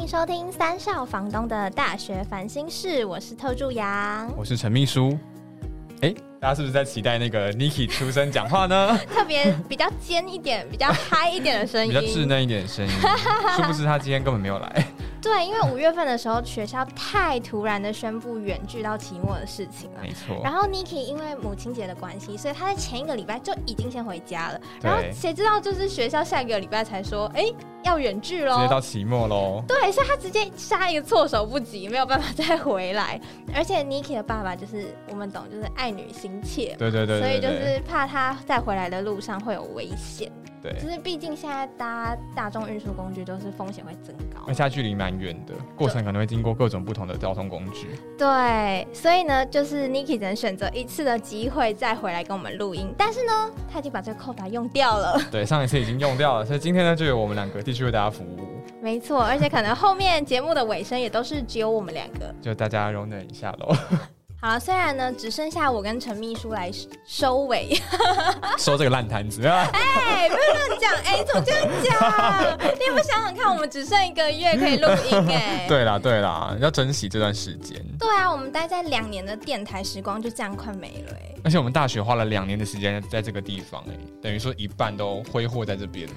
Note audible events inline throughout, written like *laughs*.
迎收听三少房东的大学烦心事，我是特助杨，我是陈秘书。哎，大家是不是在期待那个 Niki 出声讲话呢？*laughs* 特别比较尖一点、比较嗨一点的声音，*laughs* 比较稚嫩一点的声音。*laughs* 殊不知他今天根本没有来。对，因为五月份的时候，学校太突然的宣布远距到期末的事情了。没错。然后 Niki 因为母亲节的关系，所以他在前一个礼拜就已经先回家了。然后谁知道就是学校下一个礼拜才说，哎，要远距喽，直接到期末喽。对，所以他直接杀一个措手不及，没有办法再回来。*laughs* 而且 Niki 的爸爸就是我们懂，就是爱女心切。对对对。所以就是怕他在回来的路上会有危险。对，就是毕竟现在搭大众运输工具都是风险会增高，而且距离蛮远的，过程可能会经过各种不同的交通工具。对，所以呢，就是 Niki 只能选择一次的机会再回来跟我们录音，但是呢，他已经把这个扣打用掉了。对，上一次已经用掉了，所以今天呢，就由我们两个继续为大家服务。没错，而且可能后面节目的尾声也都是只有我们两个，就大家容忍一下喽。*laughs* 好了，虽然呢只剩下我跟陈秘书来收尾，*laughs* 收这个烂摊子啊！哎，不要乱讲，哎，怎么这样讲？你有没有想想看，我们只剩一个月可以录音，哎，*laughs* 对啦对啦，要珍惜这段时间。对啊，我们待在两年的电台时光就这样快没了，哎。而且我们大学花了两年的时间在这个地方，哎，等于说一半都挥霍在这边了。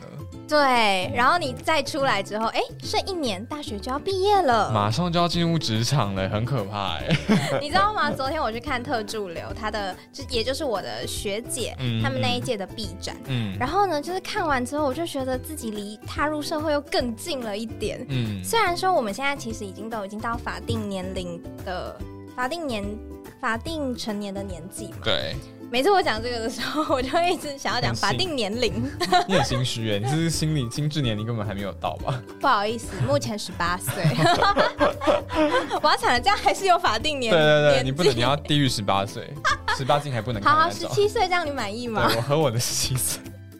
对，然后你再出来之后，哎，剩一年，大学就要毕业了，马上就要进入职场了，很可怕，哎。*laughs* 你知道吗？昨天我去看特助流，他的就也就是我的学姐，他们那一届的 B 展，嗯，然后呢，就是看完之后，我就觉得自己离踏入社会又更近了一点，嗯，虽然说我们现在其实已经都已经到法定年龄的法定年法定成年的年纪嘛，对。每次我讲这个的时候，我就一直想要讲法定年龄。*laughs* 你很心虚哎，你这是心理心智年龄根本还没有到吧？不好意思，目前十八岁。*laughs* 我要惨了，这样还是有法定年龄。对对对，你不能，你要低于十八岁，十八禁还不能。好好，十七岁这样你满意吗？我和我的十七岁。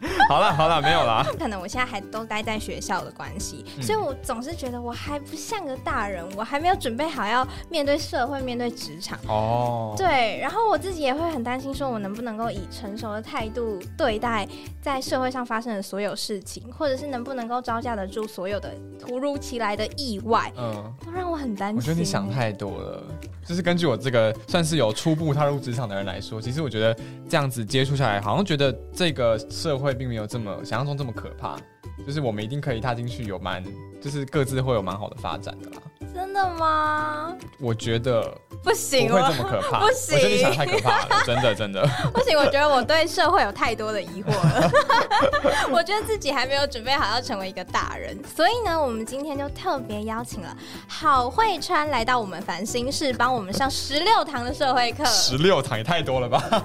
*laughs* 好了好了，没有了。*laughs* 可能我现在还都待在学校的关系，所以我总是觉得我还不像个大人，我还没有准备好要面对社会、面对职场。哦，对。然后我自己也会很担心，说我能不能够以成熟的态度对待在社会上发生的所有事情，或者是能不能够招架得住所有的突如其来的意外。嗯，都让我很担心。我觉得你想太多了。就是根据我这个算是有初步踏入职场的人来说，其实我觉得这样子接触下来，好像觉得这个社会并没有这么想象中这么可怕。就是我们一定可以踏进去，有蛮就是各自会有蛮好的发展的啦。真的吗？我觉得不行，不会这么可怕。不行，我觉得你想太可怕了，*laughs* 真的真的不行。我觉得我对社会有太多的疑惑了。*laughs* 我觉得自己还没有准备好要成为一个大人，所以呢，我们今天就特别邀请了郝慧川来到我们繁星室，帮我们上十六堂的社会课。十六堂也太多了吧？*laughs*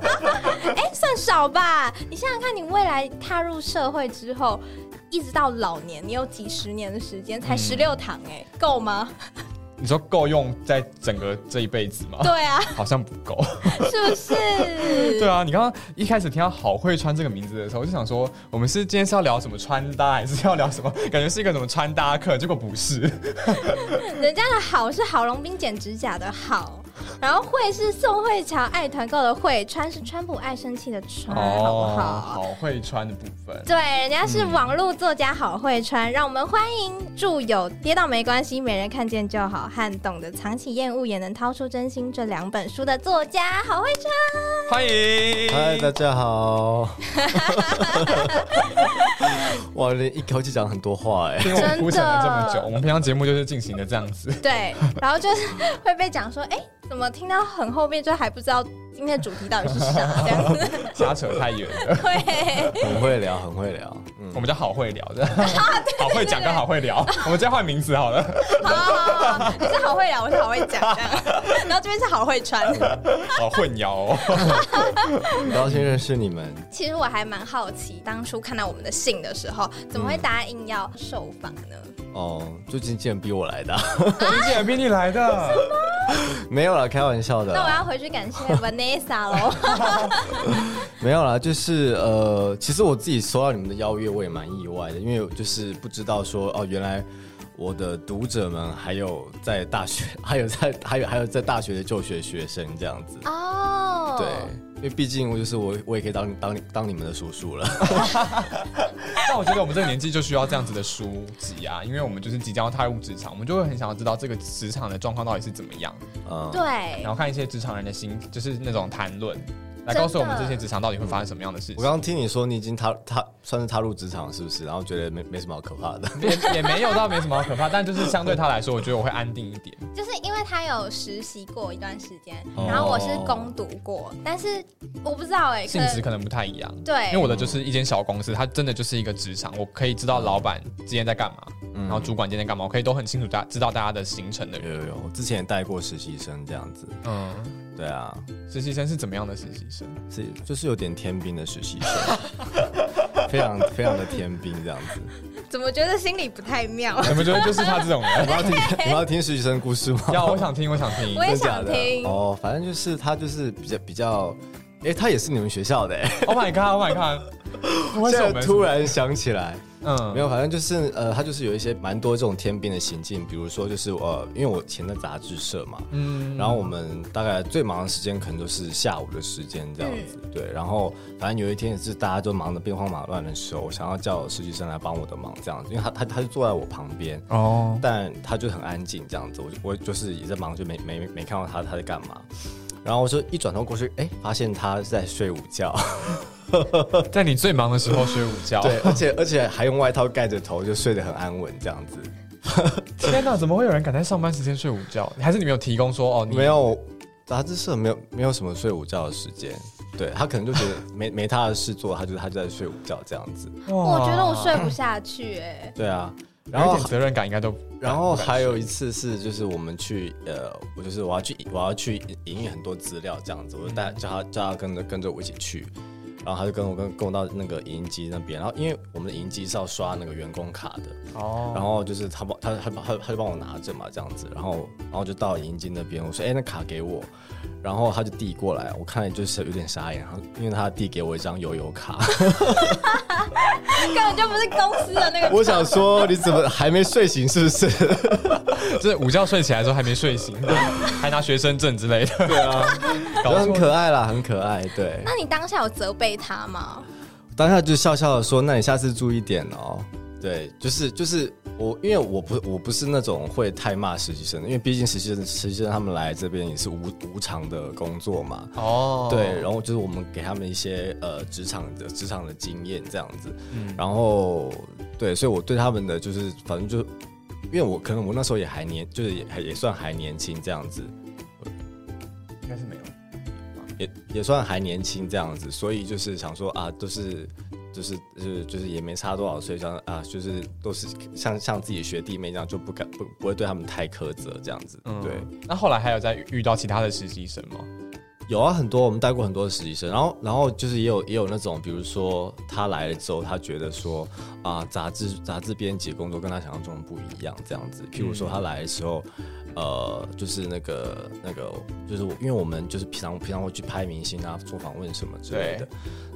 哎，算少吧？你想想看，你未来踏入社会之后。一直到老年，你有几十年的时间，才十六堂，哎，够吗？你说够用在整个这一辈子吗？对啊，好像不够，*laughs* 是不是？*laughs* 对啊，你刚刚一开始听到好会穿这个名字的时候，我就想说，我们是今天是要聊什么穿搭，还是要聊什么？感觉是一个什么穿搭课，结果不是。*laughs* 人家的好是郝龙斌剪指甲的好。*laughs* 然后会是宋慧乔爱团购的会，川是川普爱生气的川，好不好？好会穿的部分。对，人家是网络作家好会穿，让我们欢迎著有《跌倒没关系，没人看见就好》和《懂得藏起厌恶也能掏出真心》这两本书的作家好会穿。欢迎，嗨，大家好。*laughs* *laughs* 哇，你一口气讲很多话哎，因为我们铺陈了这么久，我们平常节目就是进行的这样子。对，然后就是会被讲说，哎。怎么听到很后面就还不知道今天的主题到底是啥？这样子瞎扯太远了。*laughs* 对，很会聊，很会聊。嗯，我们叫好会聊的，*laughs* 好会讲跟好会聊。*laughs* 我们再换名字好了。好好好，你是好会聊，我是好会讲，这样。然后这边是好会穿，好混淆哦。很高兴认识你们。其实我还蛮好奇，当初看到我们的信的时候，怎么会答应要受访呢？哦，就经纪人逼我来的。经纪人逼你来的？什么？没有了，开玩笑的。那我要回去感谢 *laughs* 没有啦，就是呃，其实我自己收到你们的邀约，我也蛮意外的，因为就是不知道说哦，原来我的读者们还有在大学，还有在还有还有在大学的就学学生这样子。哦，对。因为毕竟我就是我，我也可以当当当你们的叔叔了。*laughs* 但我觉得我们这个年纪就需要这样子的书籍啊，因为我们就是即将要踏入职场，我们就会很想要知道这个职场的状况到底是怎么样。嗯，对。然后看一些职场人的心，就是那种谈论。来告诉我们这些职场到底会发生什么样的事情。我刚刚听你说你已经踏踏算是踏入职场是不是？然后觉得没没什么好可怕的，*laughs* 也也没有到没什么好可怕，但就是相对他来说，我觉得我会安定一点。就是因为他有实习过一段时间，然后我是攻读过，但是我不知道哎，性质可能不太一样。对，因为我的就是一间小公司，它真的就是一个职场，我可以知道老板今天在干嘛，然后主管今天干嘛，我可以都很清楚大知道大家的行程的。有有有，之前带过实习生这样子。嗯，对啊，实习生是怎么样的实习生？是就是。有点天兵的实习生，非常非常的天兵这样子。*laughs* 怎么觉得心里不太妙？怎么觉得就是他这种人？*laughs* 你要听你要听实习生故事吗？要，我想听，我想听。我也想听。哦，反正就是他就是比较比较，哎，他也是你们学校的。Oh my god！Oh my god！*laughs* 现在突然想起来。嗯，没有，反正就是呃，他就是有一些蛮多这种天兵的行径，比如说就是呃，因为我前的杂志社嘛，嗯，然后我们大概最忙的时间可能都是下午的时间这样子，对，然后反正有一天也是大家都忙得兵荒马乱的时候，我想要叫实习生来帮我的忙这样子，因为他他他就坐在我旁边哦，但他就很安静这样子，我我就是也在忙，就没没没看到他他在干嘛，然后我就一转头过去，哎，发现他在睡午觉。*laughs* 在你最忙的时候睡午觉，对，而且而且还用外套盖着头，就睡得很安稳这样子。天哪，怎么会有人敢在上班时间睡午觉？还是你没有提供说哦？没有，杂志社没有没有什么睡午觉的时间。对他可能就觉得 *laughs* 没没他的事做，他就他就在睡午觉这样子。我觉得我睡不下去哎。对啊，然后责任感应该都。然后还有一次是就是我们去呃，我就是我要去我要去营运很多资料这样子，我就带叫他叫他跟着跟着我一起去。然后他就跟我跟跟我到那个影音机那边，然后因为我们的影音机是要刷那个员工卡的，哦，然后就是他帮他他他他就帮我拿着嘛这样子，然后然后就到影音机那边，我说哎那卡给我，然后他就递过来，我看就是有点傻眼，然后因为他递给我一张悠游卡，*laughs* 根本就不是公司的那个。*laughs* 我想说你怎么还没睡醒是不是？*laughs* 就是午觉睡起来的时候还没睡醒，还拿学生证之类的。对啊，搞得很可爱啦，很可爱。对。那你当下有责备他吗？当下就笑笑的说：“那你下次注意点哦。”对，就是就是我，因为我不我不是那种会太骂实习生，因为毕竟实习生实习生他们来这边也是无无偿的工作嘛。哦。对，然后就是我们给他们一些呃职场的职场的经验这样子。嗯。然后对，所以我对他们的就是反正就。因为我可能我那时候也还年，就是也还也算还年轻这样子，应该是没有，也也算还年轻这样子，所以就是想说啊，都是就是就是就是也没差多少岁，想啊，就是都是像像自己学弟妹这样，就不敢不不会对他们太苛责这样子。对，那后来还有在遇到其他的实习生吗？有啊，很多我们带过很多的实习生，然后然后就是也有也有那种，比如说他来了之后，他觉得说啊，杂志杂志编辑工作跟他想象中的不一样，这样子。譬如说他来的时候，呃，就是那个那个，就是因为我们就是平常平常会去拍明星啊，做访问什么之类的，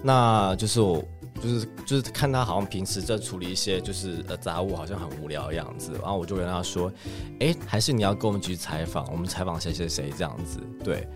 那就是我就是就是看他好像平时在处理一些就是呃杂物，好像很无聊的样子，然后我就跟他说，哎，还是你要跟我们去采访，我们采访谁谁谁这样子，对。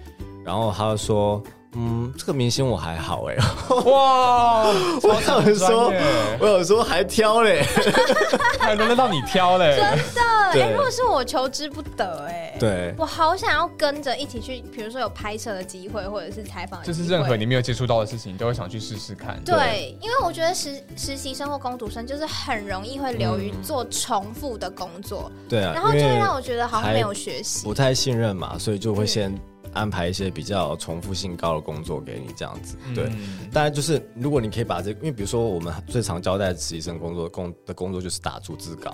然后他就说：“嗯，这个明星我还好哎。”哇！*laughs* 我想说，我有说还挑嘞，*laughs* 还轮得到你挑嘞？真的哎，如果是我求之不得哎。对，我好想要跟着一起去，比如说有拍摄的机会，或者是采访，就是任何你没有接触到的事情，你都会想去试试看。对，因为我觉得实实习生或工读生就是很容易会流于做重复的工作。对啊，然后就会让我觉得好像没有学习，不太信任嘛，所以就会先。安排一些比较重复性高的工作给你，这样子对。当然，就是如果你可以把这，因为比如说我们最常交代实习生工作工的工作就是打逐字稿。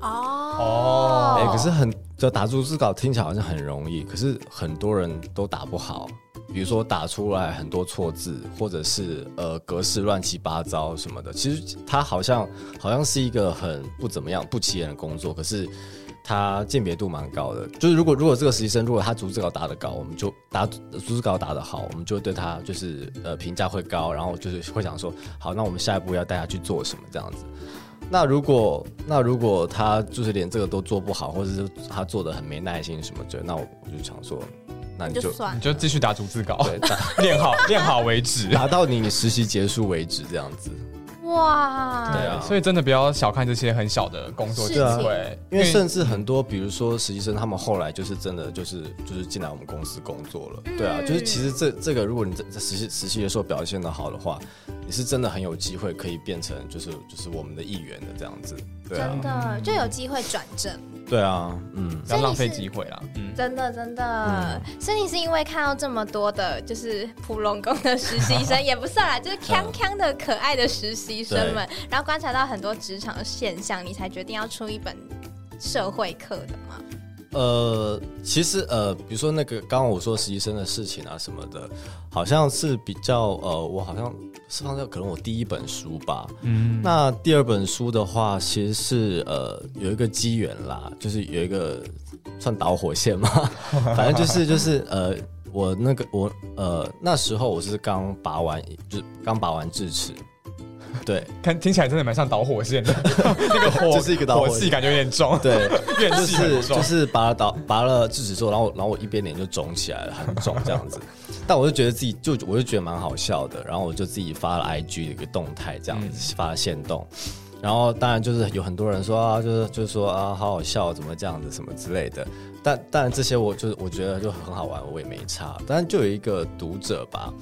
哦。哎，可是很就打逐字稿听起来好像很容易，可是很多人都打不好。比如说打出来很多错字，或者是呃格式乱七八糟什么的，其实它好像好像是一个很不怎么样、不起眼的工作，可是它鉴别度蛮高的。就是如果如果这个实习生如果他逐字稿打得高，我们就打逐字稿打得好，我们就对他就是呃评价会高，然后就是会想说，好，那我们下一步要带他去做什么这样子。那如果那如果他就是连这个都做不好，或者是他做的很没耐心什么的，那我我就想说，那你就你就继续打逐字稿，对，练好练好为止，*laughs* 打到你实习结束为止，这样子。哇，对啊，所以真的不要小看这些很小的工作机会，因为甚至很多，比如说实习生，他们后来就是真的就是就是进来我们公司工作了。对啊，就是其实这这个，如果你在在实习实习的时候表现的好的话，你是真的很有机会可以变成就是就是我们的一员的这样子。对真的就有机会转正。对啊，嗯，不要浪费机会啦。嗯，真的真的，所以你是因为看到这么多的，就是普龙宫的实习生 *laughs* 也不算啦，就是康康的可爱的实习生们，然后观察到很多职场的现象，你才决定要出一本社会课的吗？呃，其实呃，比如说那个刚刚我说实习生的事情啊什么的，好像是比较呃，我好像是放在可能我第一本书吧。嗯，那第二本书的话，其实是呃有一个机缘啦，就是有一个算导火线嘛，*laughs* 反正就是就是呃，我那个我呃那时候我是刚拔完，就是刚拔完智齿。对，看听起来真的蛮像导火线的，*laughs* 那个火就是一个导火气，感觉有点重。对，*laughs* 就是就是拔了导拔了智齿之后，然后然后我一边脸就肿起来了，很肿这样子。*laughs* 但我就觉得自己就我就觉得蛮好笑的，然后我就自己发了 IG 的一个动态，这样子发了线动。然后当然就是有很多人说啊，就是就是说啊，好好笑，怎么这样子什么之类的。但当然这些我就是我觉得就很好玩，我也没差。但是就有一个读者吧，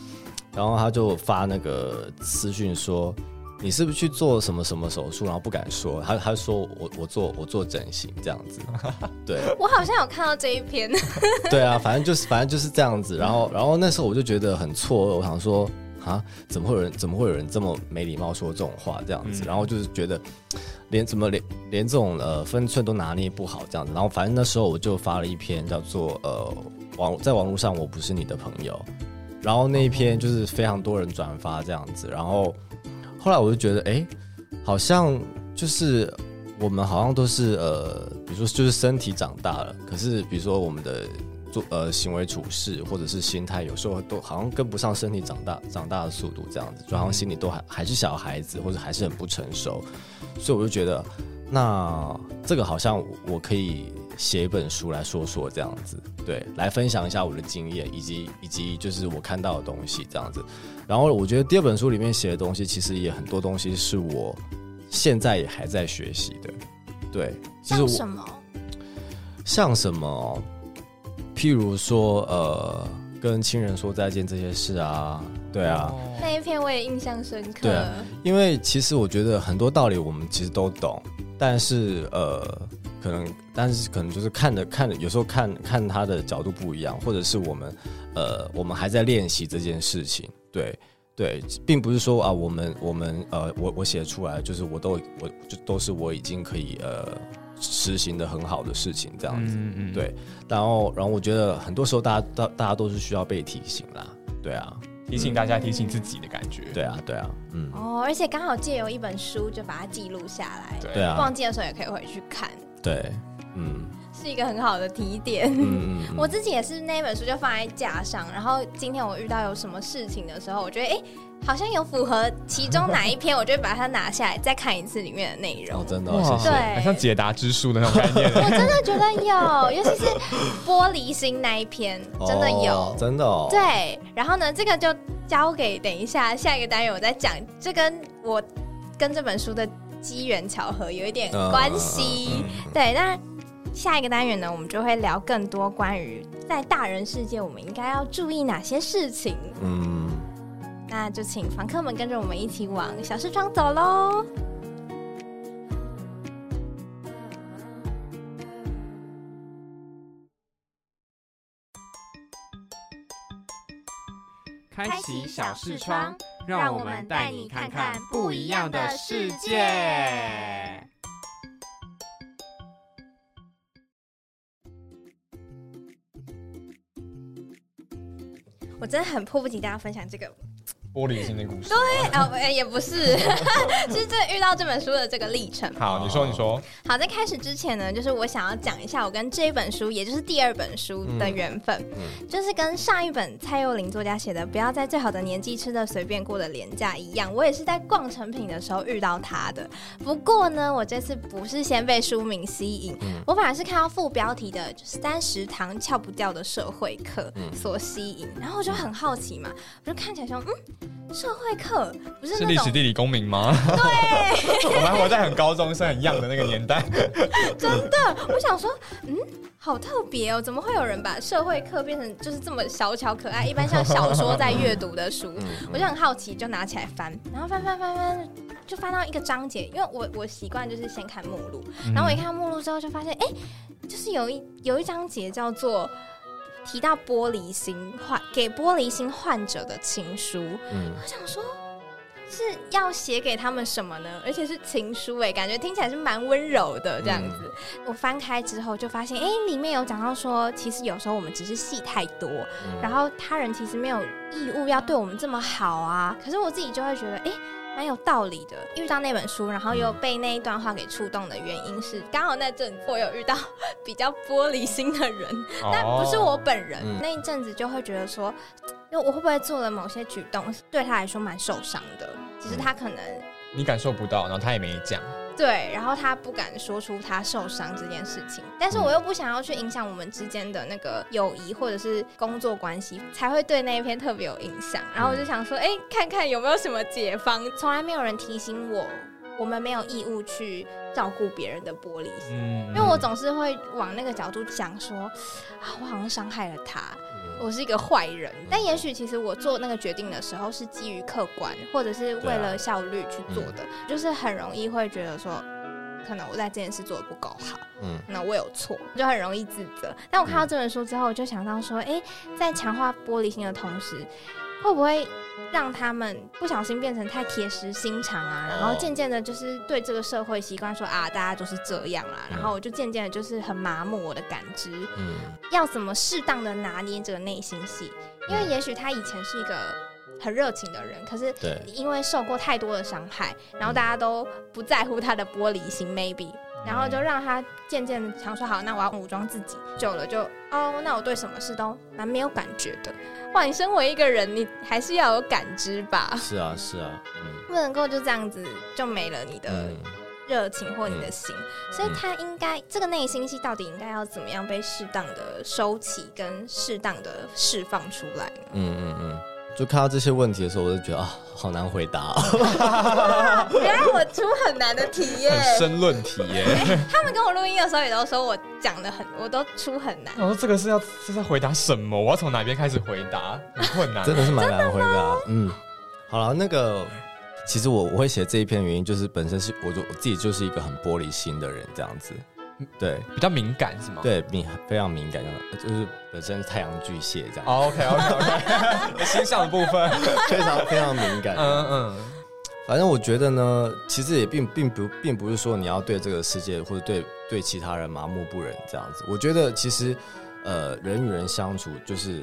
然后他就发那个私讯说。你是不是去做什么什么手术，然后不敢说？他他说我我做我做整形这样子，*laughs* 对。我好像有看到这一篇。*laughs* 对啊，反正就是反正就是这样子。然后然后那时候我就觉得很错愕，我想说啊，怎么会有人怎么会有人这么没礼貌说这种话这样子？然后就是觉得连怎么连连这种呃分寸都拿捏不好这样子。然后反正那时候我就发了一篇叫做呃网在网络上我不是你的朋友，然后那一篇就是非常多人转发这样子，然后。后来我就觉得，哎，好像就是我们好像都是呃，比如说就是身体长大了，可是比如说我们的做呃行为处事或者是心态，有时候都好像跟不上身体长大长大的速度，这样子，就好像心里都还还是小孩子，或者还是很不成熟，所以我就觉得，那这个好像我可以写一本书来说说这样子，对，来分享一下我的经验，以及以及就是我看到的东西这样子。然后我觉得第二本书里面写的东西，其实也很多东西是我现在也还在学习的。对，像什么？像什么？譬如说，呃，跟亲人说再见这些事啊，对啊。那一篇我也印象深刻。对，因为其实我觉得很多道理我们其实都懂，但是呃，可能但是可能就是看的看的，有时候看看他的角度不一样，或者是我们呃，我们还在练习这件事情。对对，并不是说啊，我们我们呃，我我写出来就是我都我就都是我已经可以呃实行的很好的事情这样子嗯，对。然后然后我觉得很多时候大家大大家都是需要被提醒啦，对啊，提醒大家提醒自己的感觉，对啊对啊，嗯。哦，而且刚好借由一本书就把它记录下来，对啊，忘记的时候也可以回去看，对，嗯。是一个很好的提点。*laughs* 我自己也是那本书就放在架上，然后今天我遇到有什么事情的时候，我觉得哎，好像有符合其中哪一篇，我就把它拿下来再看一次里面的内容。真的，对，像解答之书的那种概念。*laughs* 我真的觉得有，尤其是玻璃心那一篇，真的有，真的。对，然后呢，这个就交给等一下下一个单元我再讲，这跟我跟这本书的机缘巧合有一点关系。对，那。下一个单元呢，我们就会聊更多关于在大人世界我们应该要注意哪些事情。嗯，那就请房客们跟着我们一起往小视窗走喽。开启小视窗，让我们带你看看不一样的世界。我真的很迫不及待要分享这个。玻璃心的故事，对，哦，也不是，*laughs* 是这遇到这本书的这个历程。好，你说，你说。好，在开始之前呢，就是我想要讲一下我跟这一本书，也就是第二本书的缘分，就是跟上一本蔡佑玲作家写的《不要在最好的年纪吃的随便过的廉价》一样，我也是在逛成品的时候遇到他的。不过呢，我这次不是先被书名吸引，我反而是看到副标题的“三十堂翘不掉的社会课”所吸引，然后我就很好奇嘛，我就看起来说，嗯。社会课不是是历史地理公民吗？对，*laughs* 我们活在很高中生很样的那个年代。*laughs* 真的，我想说，嗯，好特别哦，怎么会有人把社会课变成就是这么小巧可爱？一般像小说在阅读的书，*laughs* 我就很好奇，就拿起来翻，然后翻翻翻翻，就翻到一个章节，因为我我习惯就是先看目录，然后我一看目录之后就发现，哎，就是有一有一章节叫做。提到玻璃心患给玻璃心患者的情书，嗯，我想说是要写给他们什么呢？而且是情书哎，感觉听起来是蛮温柔的这样子。我翻开之后就发现，哎，里面有讲到说，其实有时候我们只是戏太多，然后他人其实没有义务要对我们这么好啊。可是我自己就会觉得，哎。蛮有道理的。遇到那本书，然后又被那一段话给触动的原因是，刚好那阵我有遇到 *laughs* 比较玻璃心的人，但不是我本人。那一阵子就会觉得说，因为我会不会做了某些举动，对他来说蛮受伤的。只是他可能你感受不到，然后他也没讲。对，然后他不敢说出他受伤这件事情，但是我又不想要去影响我们之间的那个友谊或者是工作关系，才会对那一篇特别有印象。然后我就想说，哎，看看有没有什么解方。从来没有人提醒我，我们没有义务去照顾别人的玻璃心，因为我总是会往那个角度想说，啊，我好像伤害了他。我是一个坏人，但也许其实我做那个决定的时候是基于客观，或者是为了效率去做的，就是很容易会觉得说，可能我在这件事做的不够好，嗯，那我有错，就很容易自责。但我看到这本书之后，我就想到说，哎，在强化玻璃心的同时，会不会？让他们不小心变成太铁石心肠啊，然后渐渐的，就是对这个社会习惯说啊，大家都是这样啦，然后我就渐渐的，就是很麻木我的感知。嗯，要怎么适当的拿捏这个内心戏？因为也许他以前是一个很热情的人，可是因为受过太多的伤害，然后大家都不在乎他的玻璃心，maybe。然后就让他渐渐想说好，那我要武装自己。久了就哦，那我对什么事都蛮没有感觉的。哇，你身为一个人，你还是要有感知吧？是啊，是啊，嗯，不能够就这样子就没了你的热情或你的心。所以他应该这个内心戏到底应该要怎么样被适当的收起，跟适当的释放出来呢？嗯嗯嗯。就看到这些问题的时候，我就觉得啊，好难回答。*laughs* 别让我出很难的题耶，很深论题耶。他们跟我录音的时候也都说我讲的很，我都出很难。我说这个是要是在回答什么？我要从哪边开始回答？很困难，真的是蛮难回答。嗯，好了，那个其实我我会写这一篇原因，就是本身是我就我自己就是一个很玻璃心的人，这样子。对，比较敏感是吗？对，敏非常敏感，就是本身太阳巨蟹这样。OK OK OK，心上的部分非常非常敏感。嗯嗯，反正我觉得呢，其实也并并不并不是说你要对这个世界或者对对其他人麻木不仁这样子。我觉得其实呃，人与人相处就是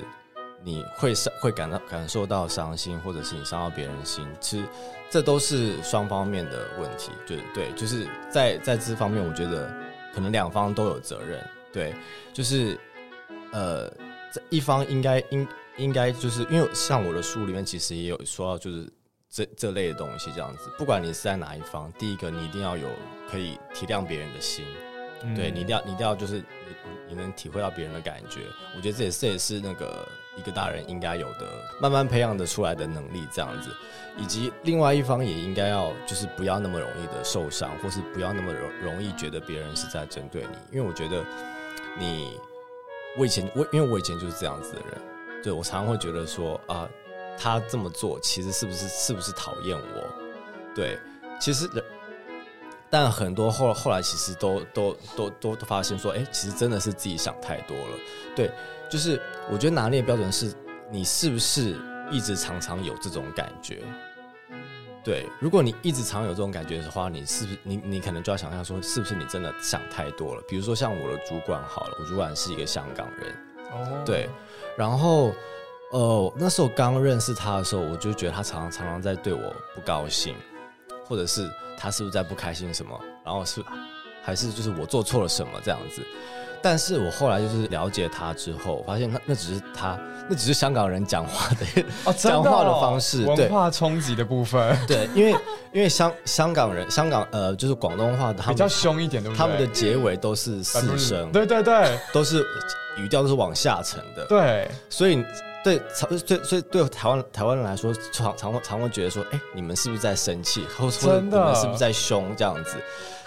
你会伤会感到感受到伤心，或者是你伤到别人心，其实这都是双方面的问题。对对，就是在在这方面，我觉得。可能两方都有责任，对，就是，呃，这一方应该应应该就是因为像我的书里面其实也有说到，就是这这类的东西这样子，不管你是在哪一方，第一个你一定要有可以体谅别人的心，对你一定要你一定要就是你你能体会到别人的感觉，我觉得这也这也是那个。一个大人应该有的，慢慢培养的出来的能力，这样子，以及另外一方也应该要，就是不要那么容易的受伤，或是不要那么容容易觉得别人是在针对你，因为我觉得你，我以前我因为我以前就是这样子的人，对我常常会觉得说啊，他这么做其实是不是是不是讨厌我？对，其实，但很多后后来其实都都都都都发现说，哎，其实真的是自己想太多了，对。就是我觉得拿捏标准是，你是不是一直常常有这种感觉？对，如果你一直常有这种感觉的话，你是不是你你可能就要想象说，是不是你真的想太多了？比如说像我的主管好了，我主管是一个香港人，哦，对，然后呃，那时候刚认识他的时候，我就觉得他常常常常在对我不高兴，或者是他是不是在不开心什么，然后是还是就是我做错了什么这样子。但是我后来就是了解他之后，发现那那只是他，那只是香港人讲话的哦，讲话的方式，文化冲击的部分。对，因为因为香香港人，香港呃，就是广东话，他比较凶一点？他们的结尾都是四声，对对对，都是语调都是往下沉的。对，所以对所以所以对台湾台湾人来说，常常常会觉得说，哎，你们是不是在生气，或者你们是不是在凶这样子？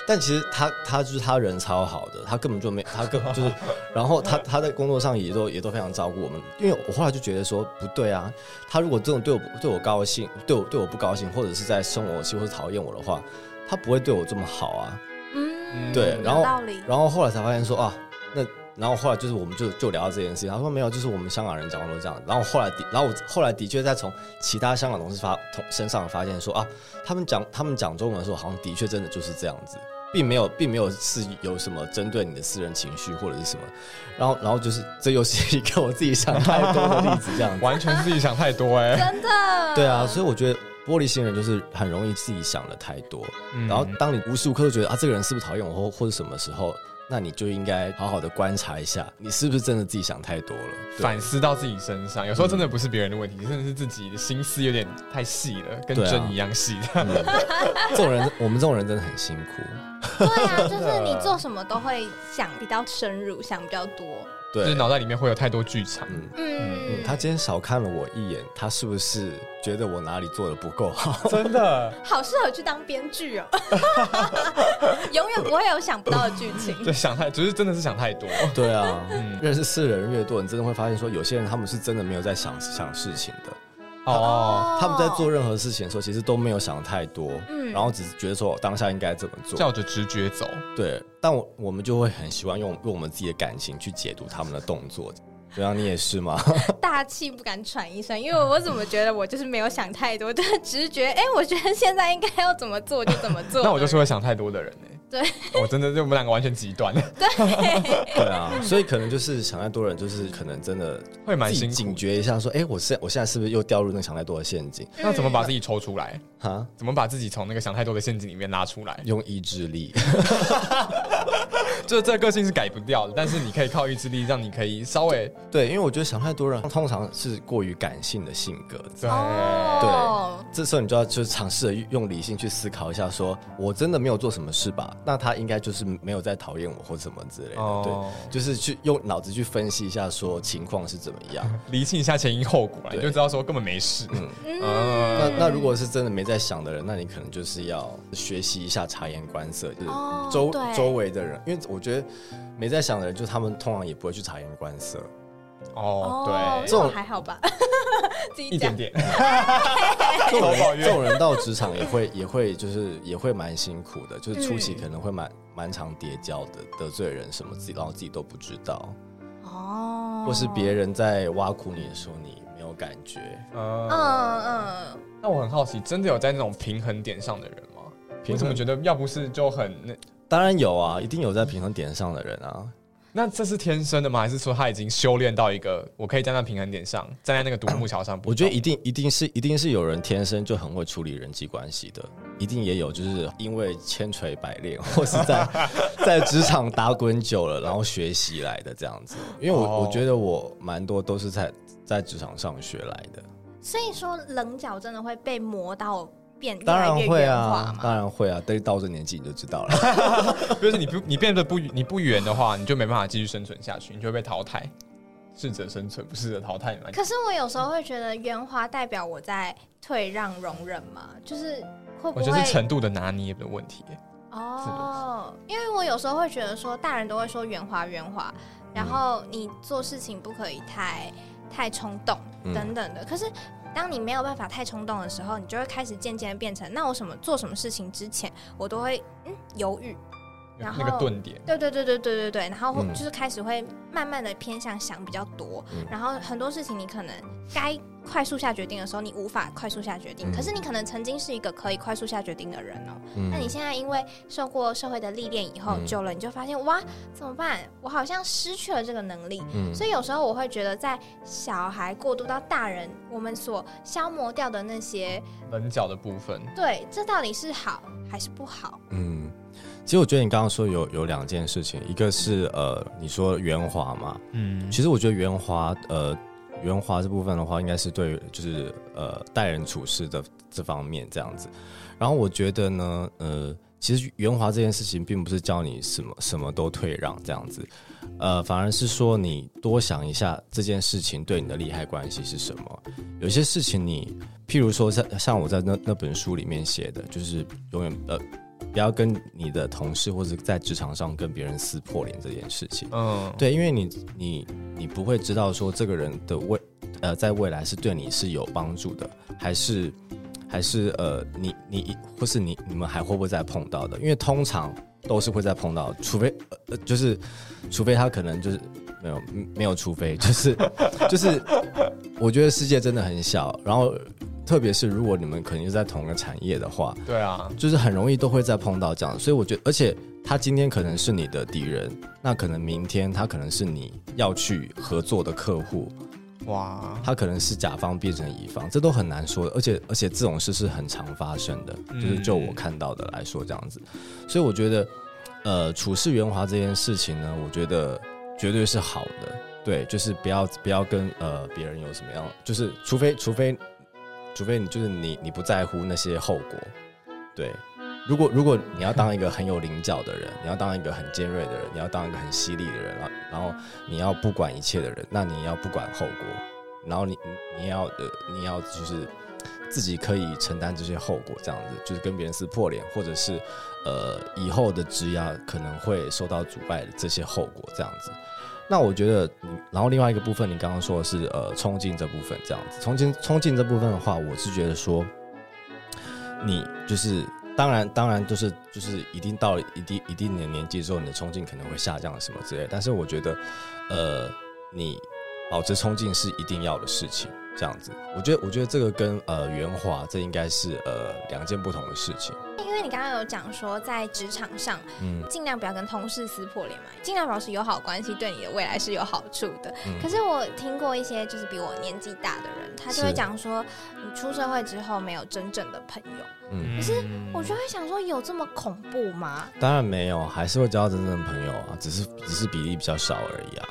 但其实他他就是他人超好的，他根本就没他根 *laughs* 就是，然后他他在工作上也都也都非常照顾我们。因为我后来就觉得说不对啊，他如果这种对我对我高兴，对我对我不高兴，或者是在生我气或者讨厌我的话，他不会对我这么好啊。嗯，对，然后然后后来才发现说啊，那然后后来就是我们就就聊到这件事情，他说没有，就是我们香港人讲话都这样。然后后来的，然后我后来的确在从其他香港同事发同身上发现说啊，他们讲他们讲中文的时候，好像的确真的就是这样子。并没有，并没有是有什么针对你的私人情绪或者是什么，然后，然后就是这又是一个我自己想太多的例子，这样 *laughs* 完全自己想太多哎，真的，对啊，所以我觉得玻璃心人就是很容易自己想的太多，然后当你无时无刻都觉得啊这个人是不是讨厌我或或者什么时候。那你就应该好好的观察一下，你是不是真的自己想太多了？反思到自己身上，有时候真的不是别人的问题，真的是自己的心思有点太细了，跟针一样细。这种人，我们这种人真的很辛苦。*laughs* 对啊，就是你做什么都会想比较深入，想比较多。对，就是脑袋里面会有太多剧场。嗯嗯，他今天少看了我一眼，他是不是觉得我哪里做的不够好？真的，*laughs* 好适合去当编剧哦，*laughs* 永远不会有想不到的剧情。对，想太，只是真的是想太多。对啊，嗯认识事人越多，你真的会发现说，有些人他们是真的没有在想想事情的。哦，他们在做任何事情的时候，其实都没有想太多，嗯，然后只是觉得说当下应该怎么做，照着直觉走。对，但我我们就会很喜欢用用我们自己的感情去解读他们的动作。对啊，你也是吗？*laughs* 大气不敢喘一声，因为我怎么觉得我就是没有想太多，就是直觉。哎，我觉得现在应该要怎么做就怎么做。那我就是会想太多的人呢。对，我真的就我们两个完全极端。对，*laughs* 对啊，所以可能就是想太多人，就是可能真的会蛮辛警觉一下，说，哎，我现我现在是不是又掉入那个想太多的陷阱？那怎么把自己抽出来？哈？怎么把自己从那个想太多的陷阱里面拉出来？用意志力。就这个性是改不掉的，但是你可以靠意志力，让你可以稍微对，因为我觉得想太多人通常是过于感性的性格。对对，这时候你就要就是尝试着用理性去思考一下，说我真的没有做什么事吧？那他应该就是没有在讨厌我或什么之类的。对，就是去用脑子去分析一下，说情况是怎么样，*laughs* 理清一下前因后果，你就知道说根本没事。嗯，那那如果是真的没在想的人，那你可能就是要学习一下察言观色，就是周周围的人，因为。我觉得没在想的人，就他们通常也不会去察言观色。哦，对，这种还好吧，*laughs* 一点点。*laughs* 这种这种人到职场也会也会就是也会蛮辛苦的，就是初期可能会蛮蛮常叠交的，得罪人什么自己，然后自己都不知道。哦，或是别人在挖苦你的时候，你没有感觉。嗯嗯。那我很好奇，真的有在那种平衡点上的人吗？凭什么觉得要不是就很那？当然有啊，一定有在平衡点上的人啊。那这是天生的吗？还是说他已经修炼到一个我可以站在平衡点上，站在那个独木桥上？我觉得一定一定是一定是有人天生就很会处理人际关系的，一定也有就是因为千锤百炼，或是在 *laughs* 在职场打滚久了，然后学习来的这样子。因为我我觉得我蛮多都是在在职场上学来的。所以说棱角真的会被磨到。当然会啊，当然会啊，但是到这年纪你就知道了。*laughs* 就是你不你变得不你不圆的话，你就没办法继续生存下去，你就会被淘汰。适者生存，不适者淘汰嘛。可是我有时候会觉得圆滑代表我在退让容忍嘛，就是会不会？我觉得是程度的拿捏的问题。哦，因为我有时候会觉得说，大人都会说圆滑圆滑，然后你做事情不可以太太冲动等等的。可是。当你没有办法太冲动的时候，你就会开始渐渐变成，那我什么做什么事情之前，我都会嗯犹豫，然后那个顿点，对对对对对对对，然后就是开始会慢慢的偏向想比较多，然后很多事情你可能该快速下决定的时候，你无法快速下决定，可是你可能曾经是一个可以快速下决定的人哦，那你现在因为受过社会的历练以后，久了你就发现哇，怎么办？我好像失去了这个能力，所以有时候我会觉得，在小孩过渡到大人，我们所消磨掉的那些棱角的部分，对，这到底是好还是不好？嗯。其实我觉得你刚刚说有有两件事情，一个是呃，你说圆滑嘛，嗯，其实我觉得圆滑，呃，圆滑这部分的话，应该是对，就是呃，待人处事的这方面这样子。然后我觉得呢，呃，其实圆滑这件事情，并不是教你什么什么都退让这样子，呃，反而是说你多想一下这件事情对你的利害关系是什么。有些事情你，譬如说像像我在那那本书里面写的，就是永远呃。不要跟你的同事或者在职场上跟别人撕破脸这件事情。嗯，对，因为你你你不会知道说这个人的未呃在未来是对你是有帮助的，还是还是呃你你或是你你们还会不会再碰到的？因为通常都是会再碰到，除非呃就是除非他可能就是没有没有，除非就是 *laughs* 就是我觉得世界真的很小，然后。特别是如果你们可能是在同一个产业的话，对啊，就是很容易都会再碰到这样，所以我觉得，而且他今天可能是你的敌人，那可能明天他可能是你要去合作的客户，哇，他可能是甲方变成乙方，这都很难说的，而且而且这种事是很常发生的，就是就我看到的来说这样子，所以我觉得，呃，处事圆滑这件事情呢，我觉得绝对是好的，对，就是不要不要跟呃别人有什么样，就是除非除非。除非你就是你，你不在乎那些后果，对。如果如果你要当一个很有棱角的人，你要当一个很尖锐的人，你要当一个很犀利的人，然后然后你要不管一切的人，那你要不管后果，然后你你要呃你要就是自己可以承担这些后果，这样子就是跟别人撕破脸，或者是呃以后的职涯可能会受到阻碍的这些后果，这样子。那我觉得，然后另外一个部分，你刚刚说的是呃冲劲这部分这样子，冲劲冲劲这部分的话，我是觉得说，你就是当然当然就是就是一定到了一定一定的年纪之后，你的冲劲可能会下降什么之类，但是我觉得，呃，你保持冲劲是一定要的事情。这样子，我觉得，我觉得这个跟呃圆滑，这应该是呃两件不同的事情。因为你刚刚有讲说，在职场上，嗯，尽量不要跟同事撕破脸嘛，尽量保持友好关系，对你的未来是有好处的。可是我听过一些就是比我年纪大的人，他就会讲说，你出社会之后没有真正的朋友。嗯，可是我就会想说，有这么恐怖吗？当然没有，还是会交到真正的朋友啊，只是只是比例比较少而已啊。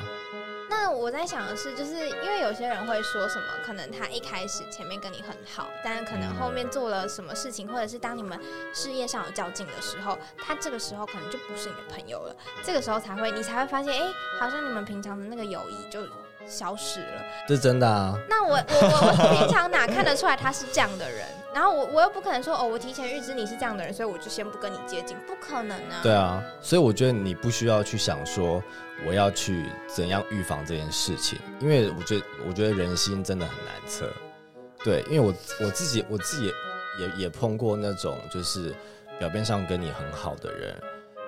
那我在想的是，就是因为有些人会说什么，可能他一开始前面跟你很好，但可能后面做了什么事情，或者是当你们事业上有较劲的时候，他这个时候可能就不是你的朋友了。这个时候才会，你才会发现，哎，好像你们平常的那个友谊就。消失了，这是真的啊。那我我我平常哪看得出来他是这样的人？然后我我又不可能说哦，我提前预知你是这样的人，所以我就先不跟你接近，不可能啊。对啊，所以我觉得你不需要去想说我要去怎样预防这件事情，因为我觉得我觉得人心真的很难测。对，因为我我自己我自己也也碰过那种就是表面上跟你很好的人，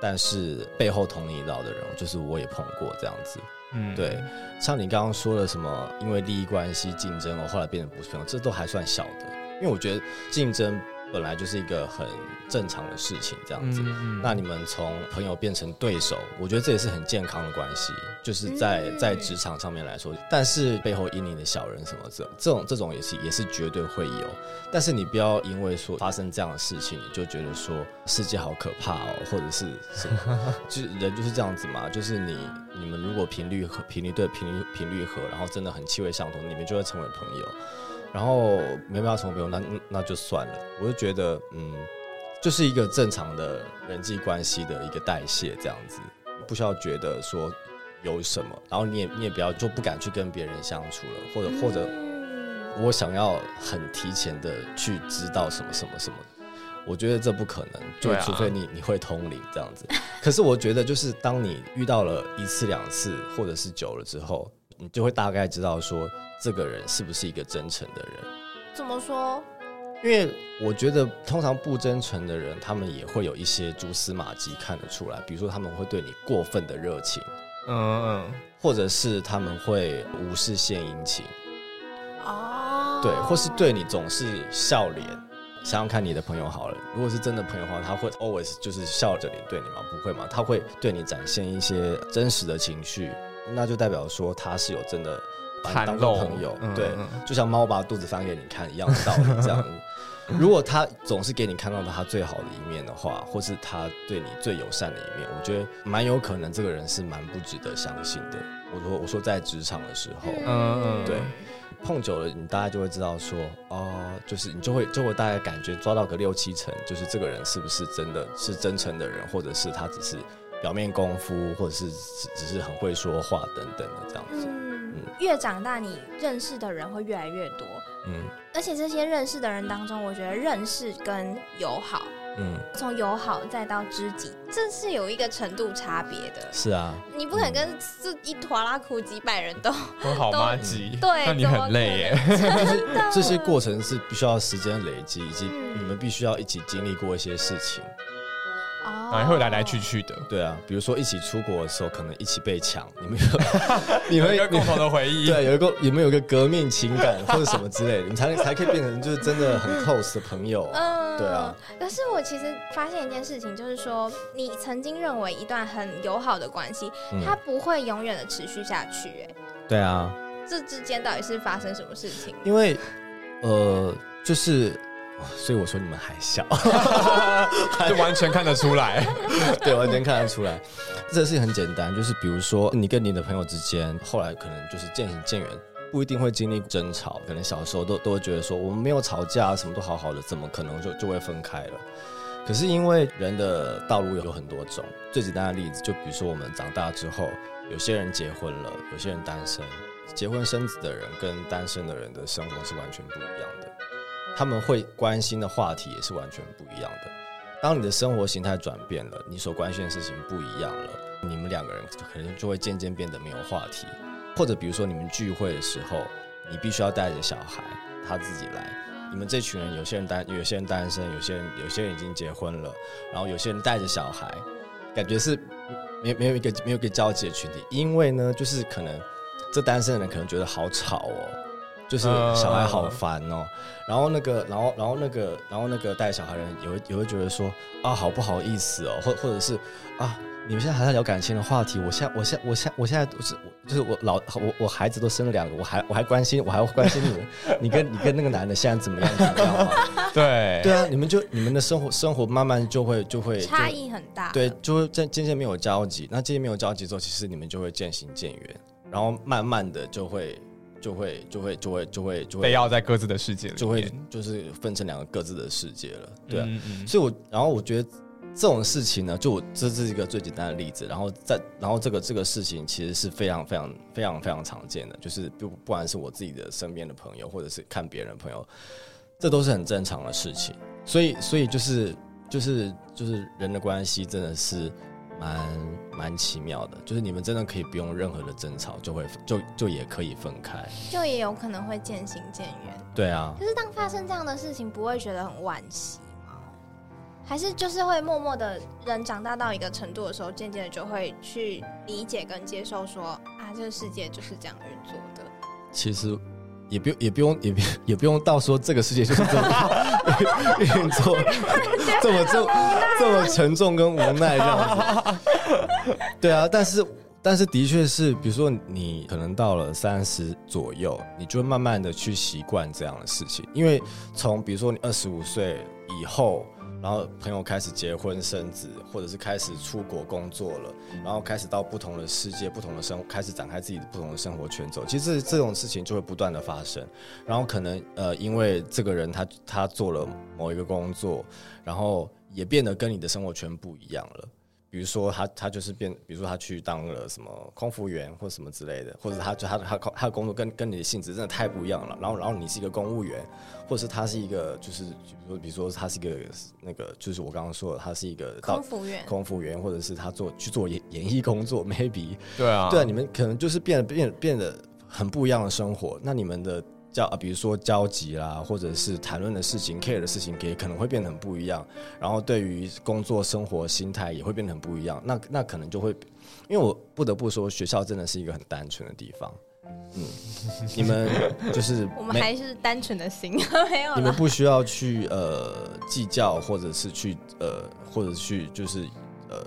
但是背后捅你一刀的人，就是我也碰过这样子。嗯，对，像你刚刚说的什么，因为利益关系竞争，我后来变得不是朋友，这都还算小的，因为我觉得竞争本来就是一个很正常的事情，这样子。那你们从朋友变成对手，我觉得这也是很健康的关系，就是在在职场上面来说。但是背后阴你的小人什么这这种这种也是也是绝对会有，但是你不要因为说发生这样的事情，你就觉得说世界好可怕哦，或者是什么，*laughs* 就人就是这样子嘛，就是你。你们如果频率和频率对频率频率合，然后真的很气味相同，你们就会成为朋友。然后没办法成为朋友，那那就算了。我就觉得，嗯，就是一个正常的人际关系的一个代谢，这样子不需要觉得说有什么。然后你也你也不要就不敢去跟别人相处了，或者或者我想要很提前的去知道什么什么什么。我觉得这不可能，就除非你你会通灵这样子。可是我觉得，就是当你遇到了一次两次，或者是久了之后，你就会大概知道说这个人是不是一个真诚的人。怎么说？因为我觉得通常不真诚的人，他们也会有一些蛛丝马迹看得出来，比如说他们会对你过分的热情，嗯嗯，或者是他们会无事献殷勤，哦，对，或是对你总是笑脸。想想看你的朋友好了，如果是真的朋友的话，他会 always 就是笑着脸对你吗？不会吗？他会对你展现一些真实的情绪，那就代表说他是有真的把你当做朋友，对，就像猫把肚子翻给你看一样的道理。这样，*laughs* 如果他总是给你看到的他最好的一面的话，或是他对你最友善的一面，我觉得蛮有可能这个人是蛮不值得相信的。我说我说在职场的时候，嗯嗯，对。碰久了，你大概就会知道说，哦，就是你就会就会大概感觉抓到个六七成，就是这个人是不是真的是真诚的人，或者是他只是表面功夫，或者是只只是很会说话等等的这样子。嗯，越长大，你认识的人会越来越多。嗯，而且这些认识的人当中，我觉得认识跟友好。嗯，从友好再到知己，这是有一个程度差别的。是啊，你不可能跟这一坨拉苦几百人都 *laughs* 都好吗？几对，*laughs* 那你很累耶。*laughs* 这些过程是必须要时间累积，以及你们必须要一起经历过一些事情。还会来来去去的，对啊，比如说一起出国的时候，可能一起被抢，你们有 *laughs* 你们一个共同的回忆，对，有一个你们有一个革命情感或者什么之类的，你才才可以变成就是真的很 close 的朋友，嗯，对啊。可是我其实发现一件事情，就是说你曾经认为一段很友好的关系，它不会永远的持续下去，哎，对啊，这之间到底是发生什么事情？因为呃，就是。所以我说你们还小，*laughs* 就完全看得出来，*laughs* 对，完全看得出来。这个事情很简单，就是比如说你跟你的朋友之间，后来可能就是渐行渐远，不一定会经历争吵，可能小时候都都会觉得说我们没有吵架，什么都好好的，怎么可能就就会分开了？可是因为人的道路有很多种，最简单的例子就比如说我们长大之后，有些人结婚了，有些人单身，结婚生子的人跟单身的人的生活是完全不一样的。他们会关心的话题也是完全不一样的。当你的生活形态转变了，你所关心的事情不一样了，你们两个人可能就会渐渐变得没有话题。或者比如说你们聚会的时候，你必须要带着小孩，他自己来。你们这群人，有些人单，有些人单身，有些人有些人已经结婚了，然后有些人带着小孩，感觉是没没有一个没有一个交集的群体。因为呢，就是可能这单身的人可能觉得好吵哦。就是小孩好烦哦，然后那个，然后，然后那个，然后那个带小孩人也会也会觉得说啊，好不好意思哦，或或者是啊，你们现在还在聊感情的话题，我现我现我现我现在是就是我老我我孩子都生了两个，我还我还关心我还关心你们，*laughs* 你跟你跟那个男的现在怎么样怎么样吗？*laughs* 对。对啊，你们就你们的生活生活慢慢就会就会差异很大，对，就会渐渐渐没有交集，那渐渐没有交集之后，其实你们就会渐行渐远，然后慢慢的就会。就会就会就会就会就会被要在各自的世界里，就会就是分成两个各自的世界了，对啊。所以，我然后我觉得这种事情呢，就我这是一个最简单的例子。然后在然后这个这个事情其实是非常非常非常非常常见的，就是不不管是我自己的身边的朋友，或者是看别人朋友，这都是很正常的事情。所以所以就是就是就是人的关系真的是。蛮蛮奇妙的，就是你们真的可以不用任何的争吵，就会就就也可以分开，就也有可能会渐行渐远。对啊，可是当发生这样的事情，不会觉得很惋惜吗？还是就是会默默的，人长大到一个程度的时候，渐渐的就会去理解跟接受，说啊，这个世界就是这样运作的。其实。也不用也不用也不也不用到说这个世界就是这么运作，这么这这么沉重跟无奈这样子。对啊，但是但是的确是，比如说你可能到了三十左右，你就慢慢的去习惯这样的事情，因为从比如说你二十五岁以后。然后朋友开始结婚生子，或者是开始出国工作了，然后开始到不同的世界、不同的生，开始展开自己的不同的生活圈走。其实这种事情就会不断的发生。然后可能呃，因为这个人他他做了某一个工作，然后也变得跟你的生活圈不一样了。比如说他他就是变，比如说他去当了什么空服员或什么之类的，或者他就他他他的工作跟跟你的性质真的太不一样了。然后然后你是一个公务员，或者是他是一个就是比如说比如说他是一个那个就是我刚刚说的他是一个空服员，空服员或者是他做去做演演艺工作，maybe 对啊对啊，你们可能就是变得变变得很不一样的生活。那你们的交啊，比如说交集啦，或者是谈论的事情、care 的事情，也可能会变得很不一样。然后对于工作、生活、心态也会变得很不一样。那那可能就会，因为我不得不说，学校真的是一个很单纯的地方。嗯，你们就是 *laughs* 我们还是单纯的心，*laughs* 没有。你们不需要去呃计较，或者是去呃，或者去就是呃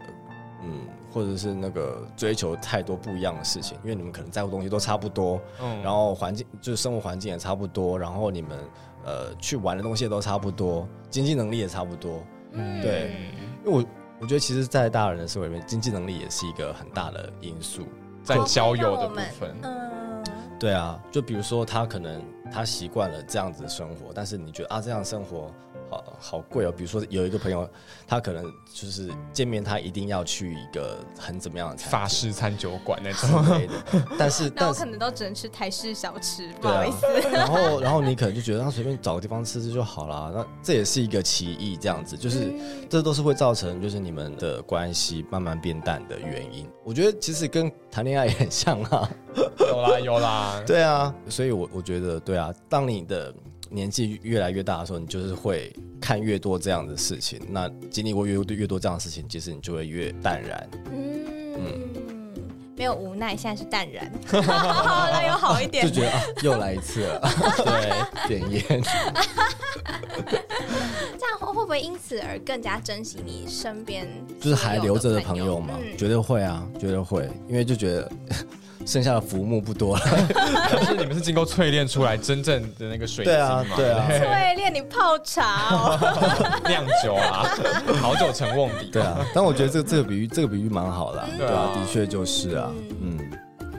嗯。或者是那个追求太多不一样的事情，因为你们可能在乎东西都差不多，嗯，然后环境就是生活环境也差不多，然后你们呃去玩的东西都差不多，经济能力也差不多，嗯，对，因为我我觉得其实，在大人的社会里面，经济能力也是一个很大的因素，在交友的部分，嗯，对啊，就比如说他可能他习惯了这样子的生活，但是你觉得啊，这样生活。好好贵哦，比如说有一个朋友，他可能就是见面，他一定要去一个很怎么样的法式餐酒馆那种。类的，*laughs* 但是 *laughs* 那我可能都只能吃台式小吃，不好意思。*laughs* 然后然后你可能就觉得他随便找个地方吃吃就好了，那这也是一个歧义，这样子就是这都是会造成就是你们的关系慢慢变淡的原因。我觉得其实跟谈恋爱也很像啊，有啦有啦，对啊，所以我我觉得对啊，当你的。年纪越来越大的时候，你就是会看越多这样的事情。那经历过越多越多这样的事情，其实你就会越淡然。嗯，没有无奈，现在是淡然，*laughs* 那有好一点。就觉得啊，又来一次了，*laughs* 对，点烟。*laughs* 这样会会不会因此而更加珍惜你身边就是还留着的朋友吗？绝对会啊，绝对会，因为就觉得。剩下的浮木不多了，可 *laughs* 是你们是经过淬炼出来真正的那个水晶嘛？对啊，淬炼你泡茶、*laughs* 酿酒啊，*laughs* 好酒成瓮底。对啊，但我觉得这个这个比喻，这个比喻蛮好的，对啊，的确就是啊，嗯。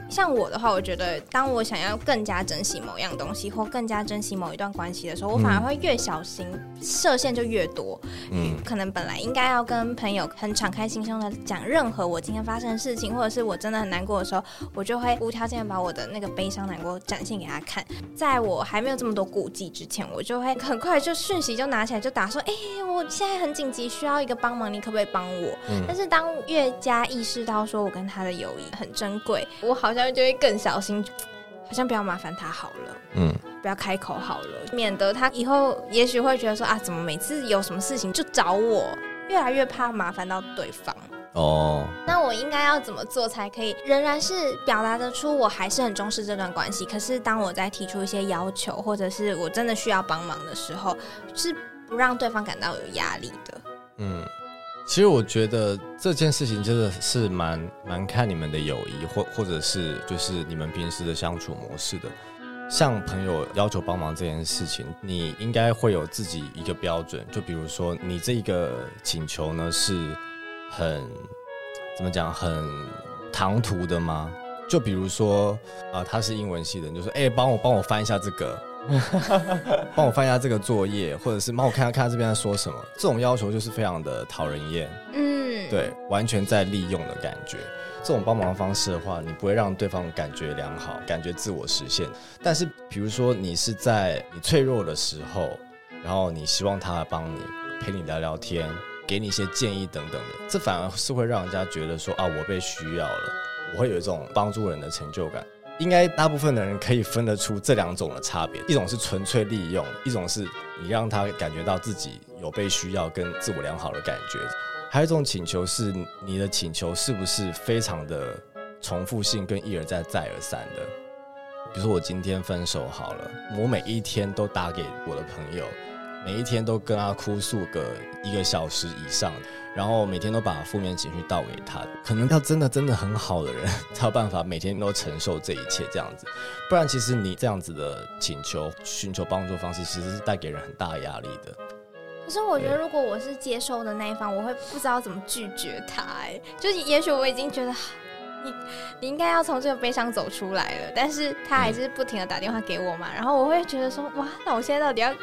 像我的话，我觉得当我想要更加珍惜某样东西，或更加珍惜某一段关系的时候，我反而会越小心，设限就越多。嗯，可能本来应该要跟朋友很敞开心胸的讲任何我今天发生的事情，或者是我真的很难过的时候，我就会无条件把我的那个悲伤难过展现给他看。在我还没有这么多顾忌之前，我就会很快就讯息就拿起来就打说：“哎，我现在很紧急，需要一个帮忙，你可不可以帮我？”但是当越加意识到说我跟他的友谊很珍贵，我好像。就会更小心，好像不要麻烦他好了，嗯，不要开口好了，免得他以后也许会觉得说啊，怎么每次有什么事情就找我，越来越怕麻烦到对方。哦，那我应该要怎么做才可以仍然是表达得出我还是很重视这段关系？可是当我在提出一些要求，或者是我真的需要帮忙的时候，是不让对方感到有压力的。嗯。其实我觉得这件事情真的是蛮蛮看你们的友谊，或或者是就是你们平时的相处模式的。像朋友要求帮忙这件事情，你应该会有自己一个标准。就比如说，你这个请求呢是很怎么讲，很唐突的吗？就比如说啊，他是英文系的，你就说，哎，帮我帮我翻一下这个。*laughs* 帮我翻一下这个作业，或者是帮我看下看他这边在说什么。这种要求就是非常的讨人厌。嗯，对，完全在利用的感觉。这种帮忙方式的话，你不会让对方感觉良好，感觉自我实现。但是，比如说你是在你脆弱的时候，然后你希望他来帮你，陪你聊聊天，给你一些建议等等的，这反而是会让人家觉得说啊，我被需要了，我会有一种帮助人的成就感。应该大部分的人可以分得出这两种的差别，一种是纯粹利用，一种是你让他感觉到自己有被需要跟自我良好的感觉，还有一种请求是你的请求是不是非常的重复性跟一而再再而三的，比如说我今天分手好了，我每一天都打给我的朋友。每一天都跟他哭诉个一个小时以上，然后每天都把负面情绪倒给他，可能他真的真的很好的人 *laughs* 才有办法每天都承受这一切这样子，不然其实你这样子的请求、寻求帮助方式，其实是带给人很大压力的。可是我觉得，如果我是接受的那一方，我会不知道怎么拒绝他。哎，就是也许我已经觉得你你应该要从这个悲伤走出来了，但是他还是不停的打电话给我嘛，然后我会觉得说，哇，那我现在到底要？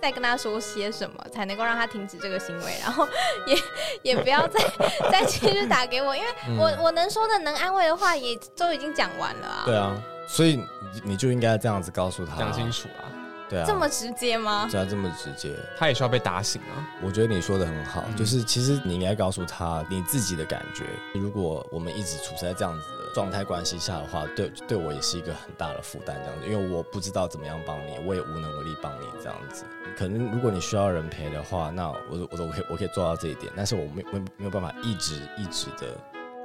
再跟他说些什么才能够让他停止这个行为，*laughs* 然后也也不要再 *laughs* 再继续打给我，因为我我能说的能安慰的话也都已经讲完了啊。对啊，所以你就应该这样子告诉他，讲清楚啊。对啊，这么直接吗？对啊，这么直接，他也需要被打醒啊。我觉得你说的很好，就是其实你应该告诉他你自己的感觉。如果我们一直处在这样子的状态关系下的话，对对我也是一个很大的负担，这样子，因为我不知道怎么样帮你，我也无能为力帮你这样子。可能如果你需要人陪的话，那我我我可以我可以做到这一点，但是我没没没有办法一直一直的。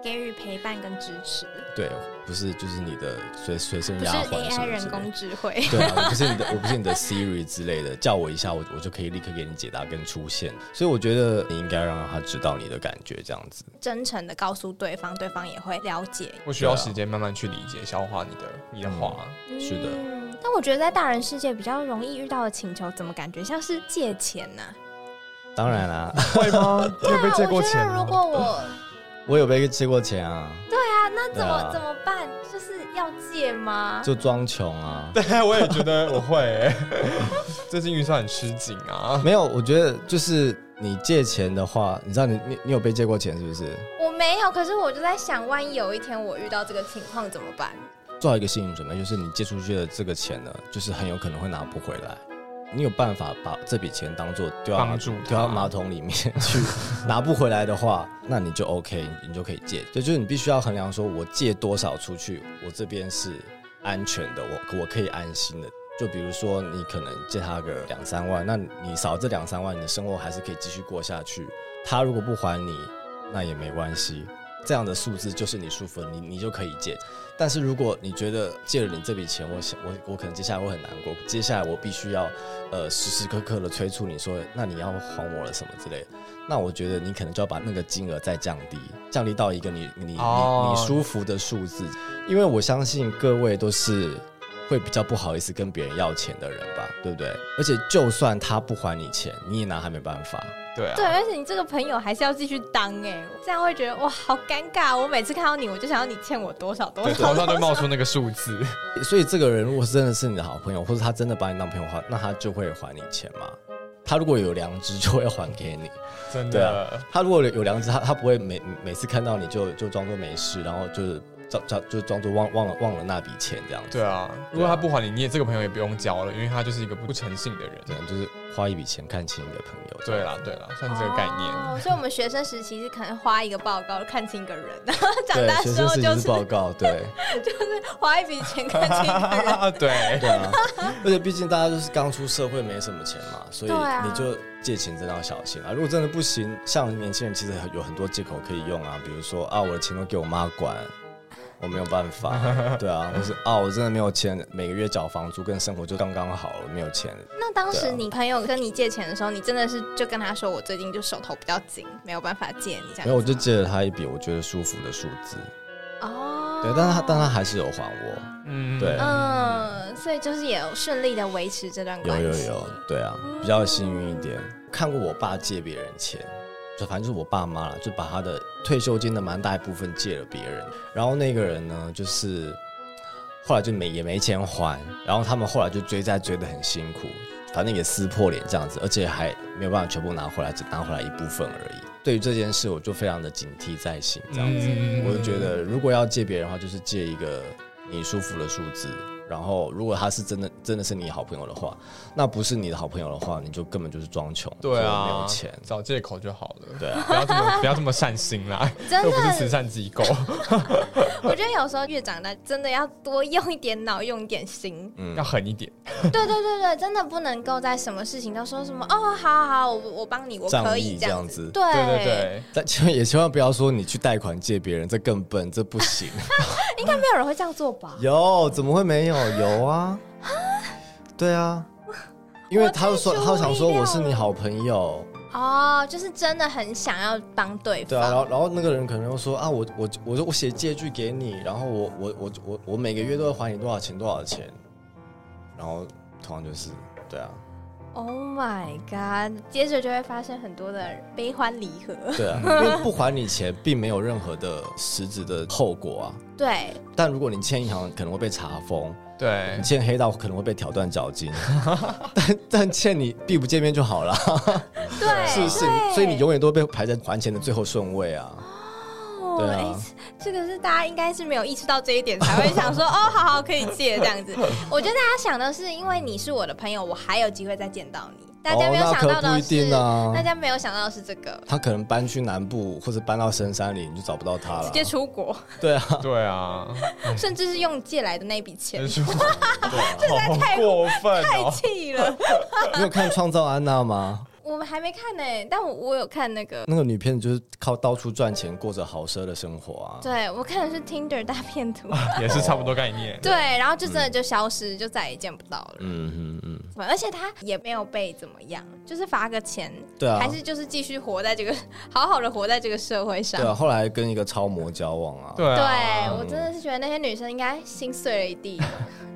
给予陪伴跟支持，对，不是就是你的随随身丫鬟，不是 AI 人工智慧，对啊，不是你的，*laughs* 我不是你的 Siri 之类的，叫我一下，我我就可以立刻给你解答跟出现。所以我觉得你应该让他知道你的感觉，这样子，真诚的告诉对方，对方也会了解。不需要时间慢慢去理解、消化你的你的话，是的。但我觉得在大人世界比较容易遇到的请求，怎么感觉像是借钱呢？当然啦，会吗？*laughs* 你有被借过钱如果我我有被借过钱啊！对啊，那怎么怎么办？就是要借吗？就装穷啊！*laughs* 对，我也觉得我会。*laughs* 最近预算很吃紧啊。没有，我觉得就是你借钱的话，你知道你你你有被借过钱是不是？我没有，可是我就在想，万一有一天我遇到这个情况怎么办？做好一个心理准备，就是你借出去的这个钱呢，就是很有可能会拿不回来。你有办法把这笔钱当做丢到丢到马桶里面去 *laughs* 拿不回来的话，那你就 OK，你就可以借。就就是你必须要衡量说，我借多少出去，我这边是安全的，我我可以安心的。就比如说，你可能借他个两三万，那你少这两三万，你的生活还是可以继续过下去。他如果不还你，那也没关系。这样的数字就是你舒服，你你就可以借。但是如果你觉得借了你这笔钱，我想我我可能接下来会很难过，接下来我必须要呃时时刻刻的催促你说，那你要还我了什么之类的，那我觉得你可能就要把那个金额再降低，降低到一个你你你你舒服的数字，因为我相信各位都是。会比较不好意思跟别人要钱的人吧，对不对？而且就算他不还你钱，你也拿他没办法。对啊。对，而且你这个朋友还是要继续当哎，这样会觉得哇，好尴尬。我每次看到你，我就想要你欠我多少多少。头上就冒出那个数字。所以这个人如果是真的是你的好朋友，或者他真的把你当朋友的话，那他就会还你钱嘛。他如果有良知，就会还给你。真的。他如果有良知，他他不会每每次看到你就就装作没事，然后就是。装装就装作忘忘了忘了那笔钱这样子。对啊，如果他不还你，你也这个朋友也不用交了，因为他就是一个不诚信的人。对，就是花一笔钱看清一个朋友。对啦，对啦，算这个概念。哦，所以我们学生时期是可能花一个报告看清一个人，*laughs* 长大之后就是报告，对，*laughs* 就是花一笔钱看清一个人。*laughs* 对对啊，而且毕竟大家都是刚出社会，没什么钱嘛，所以你就借钱真的要小心啊。如果真的不行，像年轻人其实有很多借口可以用啊，比如说啊，我的钱都给我妈管。我没有办法，*laughs* 对啊，我是哦，我真的没有钱，每个月缴房租跟生活就刚刚好了，没有钱。那当时你朋友跟你借钱的时候，你真的是就跟他说，我最近就手头比较紧，没有办法借你这样。没有，我就借了他一笔我觉得舒服的数字。哦，对，但他但他还是有还我，嗯，对，嗯，所以就是也有顺利的维持这段关系。有有有，对啊，比较幸运一点。看过我爸借别人钱。就反正就是我爸妈了，就把他的退休金的蛮大一部分借了别人，然后那个人呢，就是后来就没也没钱还，然后他们后来就追债追得很辛苦，反正也撕破脸这样子，而且还没有办法全部拿回来，只拿回来一部分而已。对于这件事，我就非常的警惕在心，这样子，我就觉得如果要借别人的话，就是借一个你舒服的数字。然后，如果他是真的真的是你好朋友的话，那不是你的好朋友的话，你就根本就是装穷，对啊，没有钱，找借口就好了，对啊，不要这么不要这么善心啦，真的 *laughs* 不是慈善机构。我觉得有时候越长大，真的要多用一点脑，用一点心，嗯，要狠一点。对对对对，真的不能够在什么事情都说什么哦，好好好，我我帮你，我可以这样子，对对对。但千万也千万不要说你去贷款借别人，这更笨，这不行。*laughs* 应该没有人会这样做吧？*laughs* 有，怎么会没有？有啊，对啊，因为他说他想说我是你好朋友哦，就是真的很想要帮对方。对啊，然后然后那个人可能又说啊，我我我我写借据给你，然后我我我我我每个月都会还你多少钱多少钱，然后同样就是对啊。Oh my god！接着就会发生很多的悲欢离合。对啊，*laughs* 因为不还你钱，并没有任何的实质的后果啊。对。但如果你欠银行，可能会被查封。对。你欠黑道，可能会被挑断脚筋。*laughs* 但但欠你避不见面就好了。对。是是，所以你永远都被排在还钱的最后顺位啊。对啊。这个是大家应该是没有意识到这一点，才会想说 *laughs* 哦，好好可以借这样子。我觉得大家想的是，因为你是我的朋友，我还有机会再见到你。大家没有想到的是，大家没有想到的是这个。他可能搬去南部，或者搬到深山里，你就找不到他了。直接出国。对啊，对啊，*laughs* 甚至是用借来的那笔钱。*laughs* 这在太过分，太气了。你有看《创造安娜》吗？我们还没看呢，但我我有看那个那个女骗子，就是靠到处赚钱，过着豪奢的生活啊。对，我看的是 Tinder 大骗图，*laughs* 也是差不多概念。对，然后就真的就消失，就再也见不到了。嗯嗯嗯。而且他也没有被怎么样，就是罚个钱，对啊，还是就是继续活在这个 *laughs* 好好的活在这个社会上。对啊，后来跟一个超模交往啊。对，对我真的是觉得那些女生应该心碎了一地。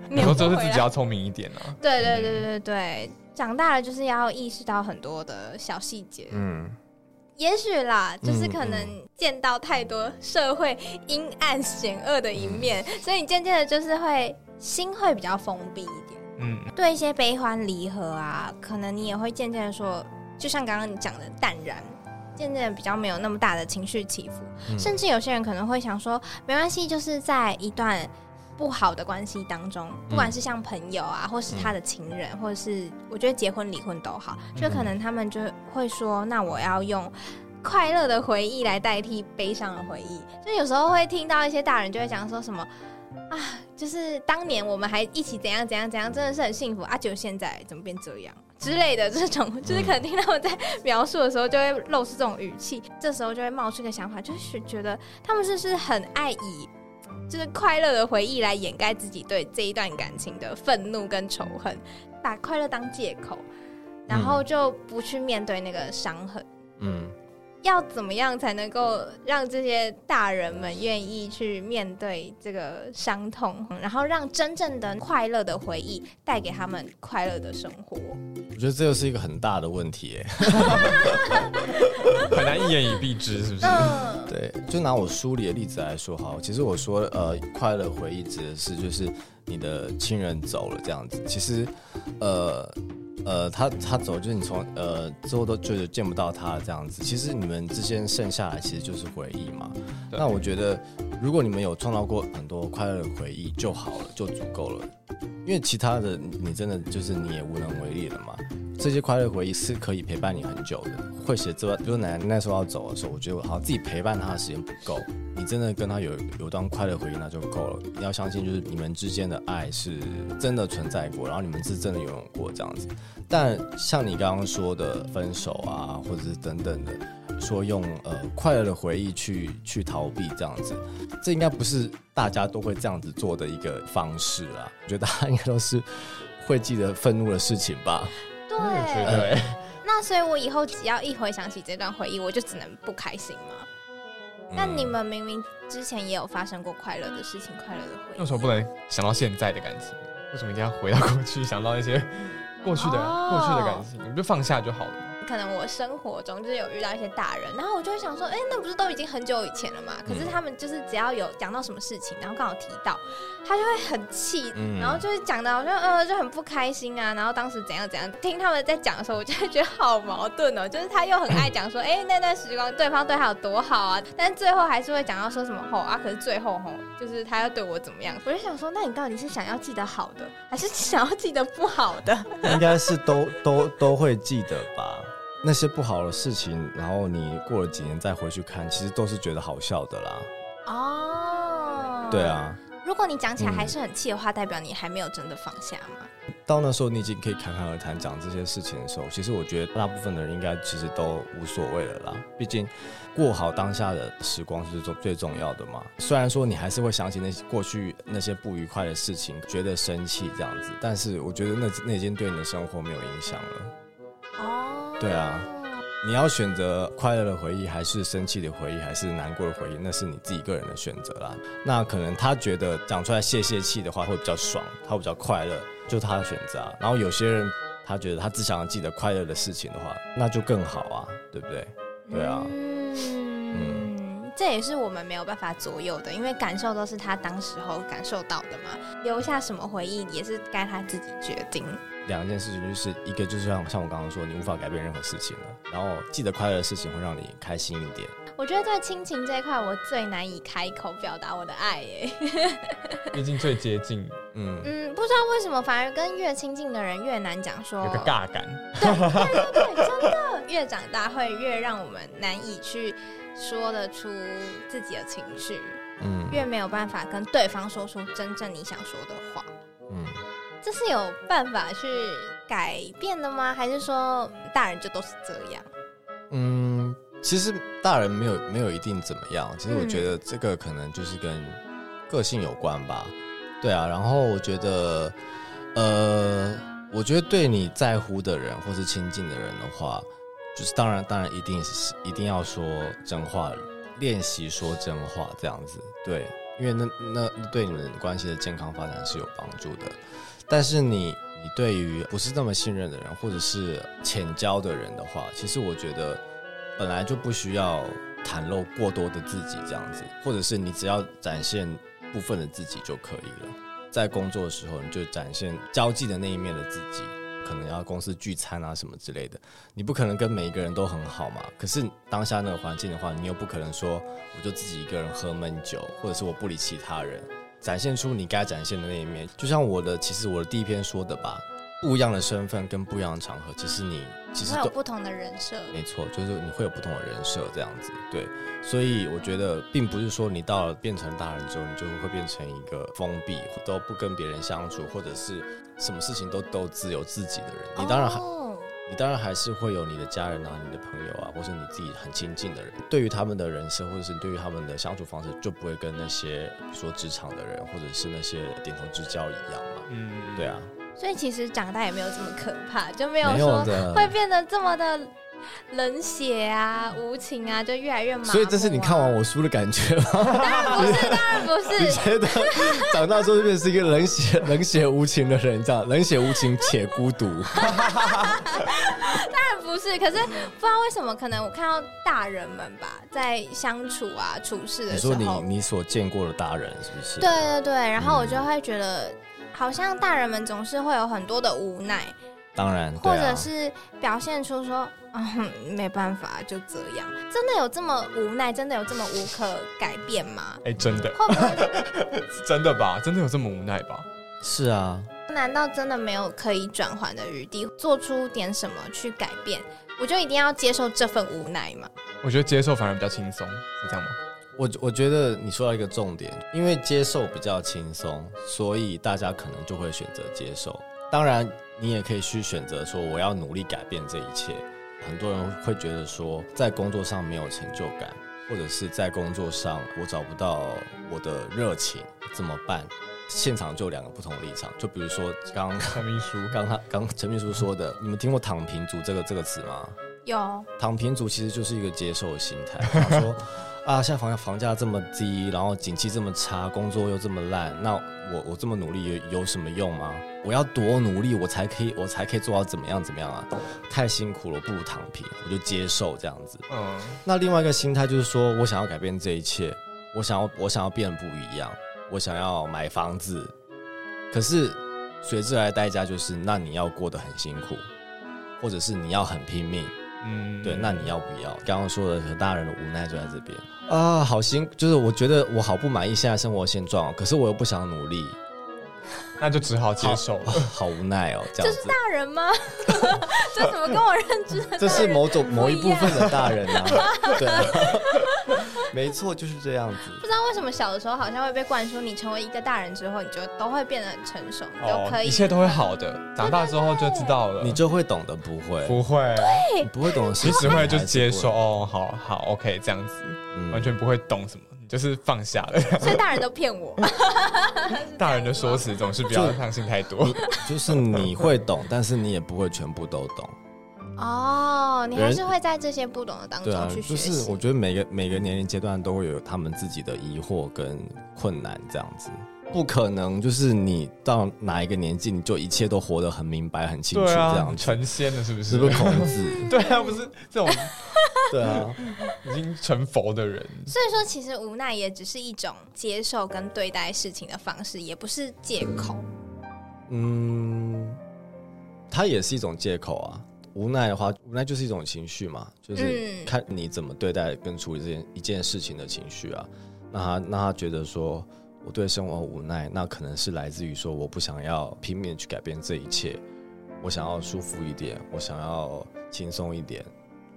你说就是自己要聪明一点啊。对对对对对。长大了就是要意识到很多的小细节，嗯，也许啦，就是可能见到太多社会阴暗险恶的一面，所以你渐渐的就是会心会比较封闭一点，嗯，对一些悲欢离合啊，可能你也会渐渐的说，就像刚刚你讲的淡然，渐渐的比较没有那么大的情绪起伏，甚至有些人可能会想说，没关系，就是在一段。不好的关系当中，不管是像朋友啊，或是他的情人，或者是我觉得结婚离婚都好，就可能他们就会说，那我要用快乐的回忆来代替悲伤的回忆。就有时候会听到一些大人就会讲说什么啊，就是当年我们还一起怎样怎样怎样，真的是很幸福啊，就现在怎么变这样之类的这种，就是可能听他们在描述的时候就会露出这种语气，这时候就会冒出一个想法，就是觉得他们是不是很爱以。就是快乐的回忆来掩盖自己对这一段感情的愤怒跟仇恨，把快乐当借口，然后就不去面对那个伤痕。嗯。要怎么样才能够让这些大人们愿意去面对这个伤痛，然后让真正的快乐的回忆带给他们快乐的生活？我觉得这又是一个很大的问题，*laughs* 很难一言以蔽之，是不是？对，就拿我书里的例子来说好，其实我说呃，快乐回忆指的是就是你的亲人走了这样子，其实呃。呃，他他走，就是你从呃之后都就是见不到他这样子。其实你们之间剩下来其实就是回忆嘛。那我觉得，如果你们有创造过很多快乐的回忆就好了，就足够了。因为其他的你真的就是你也无能为力了嘛。这些快乐回忆是可以陪伴你很久的。会写这，比如奶奶那时候要走的时候，我觉得我好自己陪伴他的时间不够。你真的跟他有有段快乐回忆那就够了。你要相信，就是你们之间的爱是真的存在过，然后你们是真的拥有过这样子。但像你刚刚说的分手啊，或者是等等的，说用呃快乐的回忆去去逃避这样子，这应该不是大家都会这样子做的一个方式啦。我觉得大家应该都是会记得愤怒的事情吧。对。那所以，我以后只要一回想起这段回忆，我就只能不开心吗？那你们明明之前也有发生过快乐的事情，快乐的回忆，为什么不能想到现在的感情？为什么一定要回到过去，想到一些过去的过去的感情？你就放下就好了。可能我生活中就是有遇到一些大人，然后我就会想说，哎，那不是都已经很久以前了嘛？可是他们就是只要有讲到什么事情，然后刚好提到，他就会很气，然后就是讲的好像呃就很不开心啊。然后当时怎样怎样，听他们在讲的时候，我就会觉得好矛盾哦。就是他又很爱讲说，哎，那段时光对方对他有多好啊，但最后还是会讲到说什么吼啊，可是最后吼就是他要对我怎么样？我就想说，那你到底是想要记得好的，还是想要记得不好的？应该是都都都会记得吧。那些不好的事情，然后你过了几年再回去看，其实都是觉得好笑的啦。哦，对啊。如果你讲起来还是很气的话，代表你还没有真的放下吗？到那时候你已经可以侃侃而谈讲这些事情的时候，其实我觉得大部分的人应该其实都无所谓了啦。毕竟过好当下的时光是最最重要的嘛。虽然说你还是会想起那些过去那些不愉快的事情，觉得生气这样子，但是我觉得那那已经对你的生活没有影响了。哦对啊，你要选择快乐的回忆，还是生气的回忆，还是难过的回忆，那是你自己个人的选择啦。那可能他觉得讲出来泄泄气的话会比较爽，他会比较快乐，就他的选择。啊然后有些人他觉得他只想要记得快乐的事情的话，那就更好啊，对不对？对啊，嗯，这也是我们没有办法左右的，因为感受都是他当时候感受到的嘛。留下什么回忆也是该他自己决定。两件事情，就是一个就是像像我刚刚说，你无法改变任何事情了，然后记得快乐的事情会让你开心一点。我觉得在亲情这一块，我最难以开口表达我的爱耶。*laughs* 毕竟最接近，嗯嗯，不知道为什么，反而跟越亲近的人越难讲说，有个尬感。对对对，真的，越长大会越让我们难以去说得出自己的情绪，嗯，越没有办法跟对方说出真正你想说的话，嗯，这是有办法去改变的吗？还是说大人就都是这样？嗯。其实大人没有没有一定怎么样，其实我觉得这个可能就是跟个性有关吧，对啊。然后我觉得，呃，我觉得对你在乎的人或是亲近的人的话，就是当然当然一定是一定要说真话，练习说真话这样子，对，因为那那对你们关系的健康发展是有帮助的。但是你你对于不是那么信任的人或者是浅交的人的话，其实我觉得。本来就不需要袒露过多的自己，这样子，或者是你只要展现部分的自己就可以了。在工作的时候，你就展现交际的那一面的自己，可能要公司聚餐啊什么之类的，你不可能跟每一个人都很好嘛。可是当下那个环境的话，你又不可能说我就自己一个人喝闷酒，或者是我不理其他人，展现出你该展现的那一面。就像我的，其实我的第一篇说的吧。不一样的身份跟不一样的场合，其实你其实会有不同的人设。没错，就是你会有不同的人设这样子。对，所以我觉得并不是说你到了变成大人之后，你就会变成一个封闭，都不跟别人相处，或者是什么事情都都只有自己的人。你当然还，你当然还是会有你的家人啊、你的朋友啊，或是你自己很亲近的人。对于他们的人生，或者是对于他们的相处方式，就不会跟那些说职场的人，或者是那些点头之交一样嘛。嗯，对啊。所以其实长大也没有这么可怕，就没有说会变得这么的冷血啊、无情啊，就越来越麻所以这是你看完我书的感觉吗？当然不是，当然不是。你觉得 *laughs* 长大之后就变成一个冷血、冷血无情的人，这样冷血无情且孤独？当然不是。可是不知道为什么，可能我看到大人们吧，在相处啊、处事的时候，你说你你所见过的大人是不是？对对对，然后我就会觉得。好像大人们总是会有很多的无奈，当然，或者是表现出说，嗯，没办法，就这样。真的有这么无奈？真的有这么无可改变吗？哎，真的，*laughs* 真的吧？真的有这么无奈吧？是啊。难道真的没有可以转换的余地，做出点什么去改变？我就一定要接受这份无奈吗？我觉得接受反而比较轻松，是这样吗？我我觉得你说到一个重点，因为接受比较轻松，所以大家可能就会选择接受。当然，你也可以去选择说我要努力改变这一切。很多人会觉得说，在工作上没有成就感，或者是在工作上我找不到我的热情，怎么办？现场就两个不同的立场。就比如说刚刚 *laughs* 陈秘书，刚他刚陈秘书说的，你们听过“躺平族”这个这个词吗？有。躺平族其实就是一个接受的心态，他说。啊，现在房房价这么低，然后景气这么差，工作又这么烂，那我我这么努力有有什么用吗？我要多努力，我才可以我才可以做到怎么样怎么样啊？太辛苦了，不如躺平，我就接受这样子。嗯，那另外一个心态就是说我想要改变这一切，我想要我想要变得不一样，我想要买房子，可是随之来的代价就是，那你要过得很辛苦，或者是你要很拼命。嗯，对，那你要不要？刚刚说的和大人的无奈就在这边。啊，好辛，就是我觉得我好不满意现在生活现状，可是我又不想努力，那就只好接受了，*laughs* 好无奈哦，这样子。这是大人吗？*laughs* 这怎么跟我认知的？这是某种某一部分的大人啊，*laughs* 对。没错，就是这样子。不知道为什么小的时候好像会被灌输，你成为一个大人之后，你就都会变得很成熟，你就可以，一切都会好的。长大之后就知道了，你就会懂得，不会，不会，对，不会懂得，你只会就接受。哦，好好，OK，这样子，完全不会懂什么，就是放下了。所以大人都骗我，*laughs* 大人的说辞总是不要相信太多。*laughs* 就是你会懂，但是你也不会全部都懂。哦，你还是会在这些不懂的当中去学习。就是我觉得每个每个年龄阶段都会有他们自己的疑惑跟困难，这样子不可能。就是你到哪一个年纪，你就一切都活得很明白、很清楚，这样成仙了，是不是？是不是孔子？*laughs* 对啊，不是这种，*laughs* 对啊，已经成佛的人。所以说，其实无奈也只是一种接受跟对待事情的方式，也不是借口。嗯。它也是一种借口啊。无奈的话，无奈就是一种情绪嘛，就是看你怎么对待跟处理这件一件事情的情绪啊。那他那他觉得说我对生活无奈，那可能是来自于说我不想要拼命去改变这一切，我想要舒服一点，我想要轻松一点，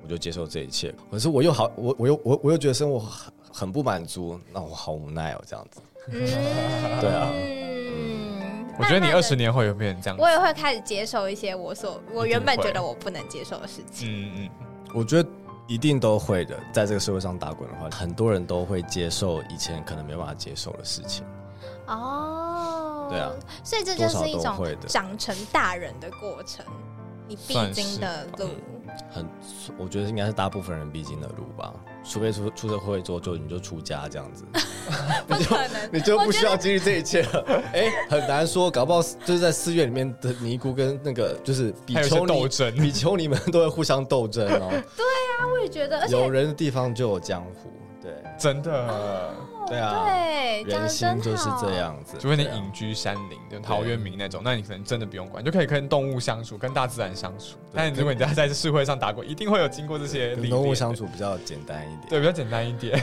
我就接受这一切。可是我又好，我我又我我又觉得生活很很不满足，那我好无奈哦，这样子。对啊。我觉得你二十年后有变成这样，我也会开始接受一些我所我原本觉得我不能接受的事情。嗯嗯，我觉得一定都会的，在这个社会上打滚的话，很多人都会接受以前可能没办法接受的事情。哦，对啊，所以这就是一种长成大人的过程，你必经的路。很，我觉得应该是大部分人必经的路吧。除非出出社会之后就你就出家这样子，*laughs* 不可能，你就不需要经历这一切了。哎，很难说，搞不好就是在寺院里面的尼姑跟那个就是比丘斗争，比丘尼们都会互相斗争哦。*laughs* 对啊，我也觉得，有人的地方就有江湖。对，真的。对啊，对，人心就是这样子。除非你隐居山林，就陶渊明那种，那你可能真的不用管，就可以跟动物相处，跟大自然相处。但如果你在在社会上打过，一定会有经过这些。跟动物相处比较简单一点，对，比较简单一点。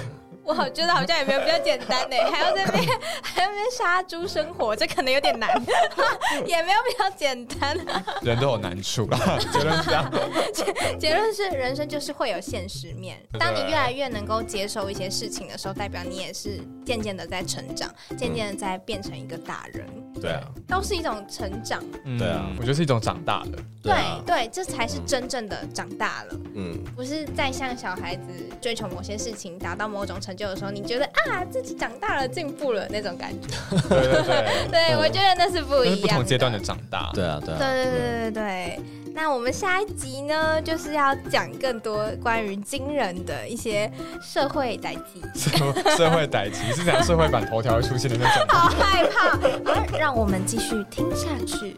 我觉得好像也没有比较简单呢，*laughs* 还要在那边 *laughs* 还要那边杀猪生活，这可能有点难，*laughs* 也没有比较简单。人都有难处啦，结论是这样。结结论是人生就是会有现实面。当你越来越能够接受一些事情的时候，代表你也是渐渐的在成长，渐渐的在变成一个大人。对啊，都是一种成长。对啊，我觉得是一种长大的。对对，这才是真正的长大了。嗯，不是在像小孩子追求某些事情，达到某种成。就的时候，你觉得啊，自己长大了、进步了那种感觉。对对对，对我觉得那是不一样，不同阶段的长大。对啊，对对对对对对。那我们下一集呢，就是要讲更多关于惊人的一些社会代际。*laughs* 社会代际是讲社会版头条会出现的那种。*laughs* 好害怕，让我们继续听下去。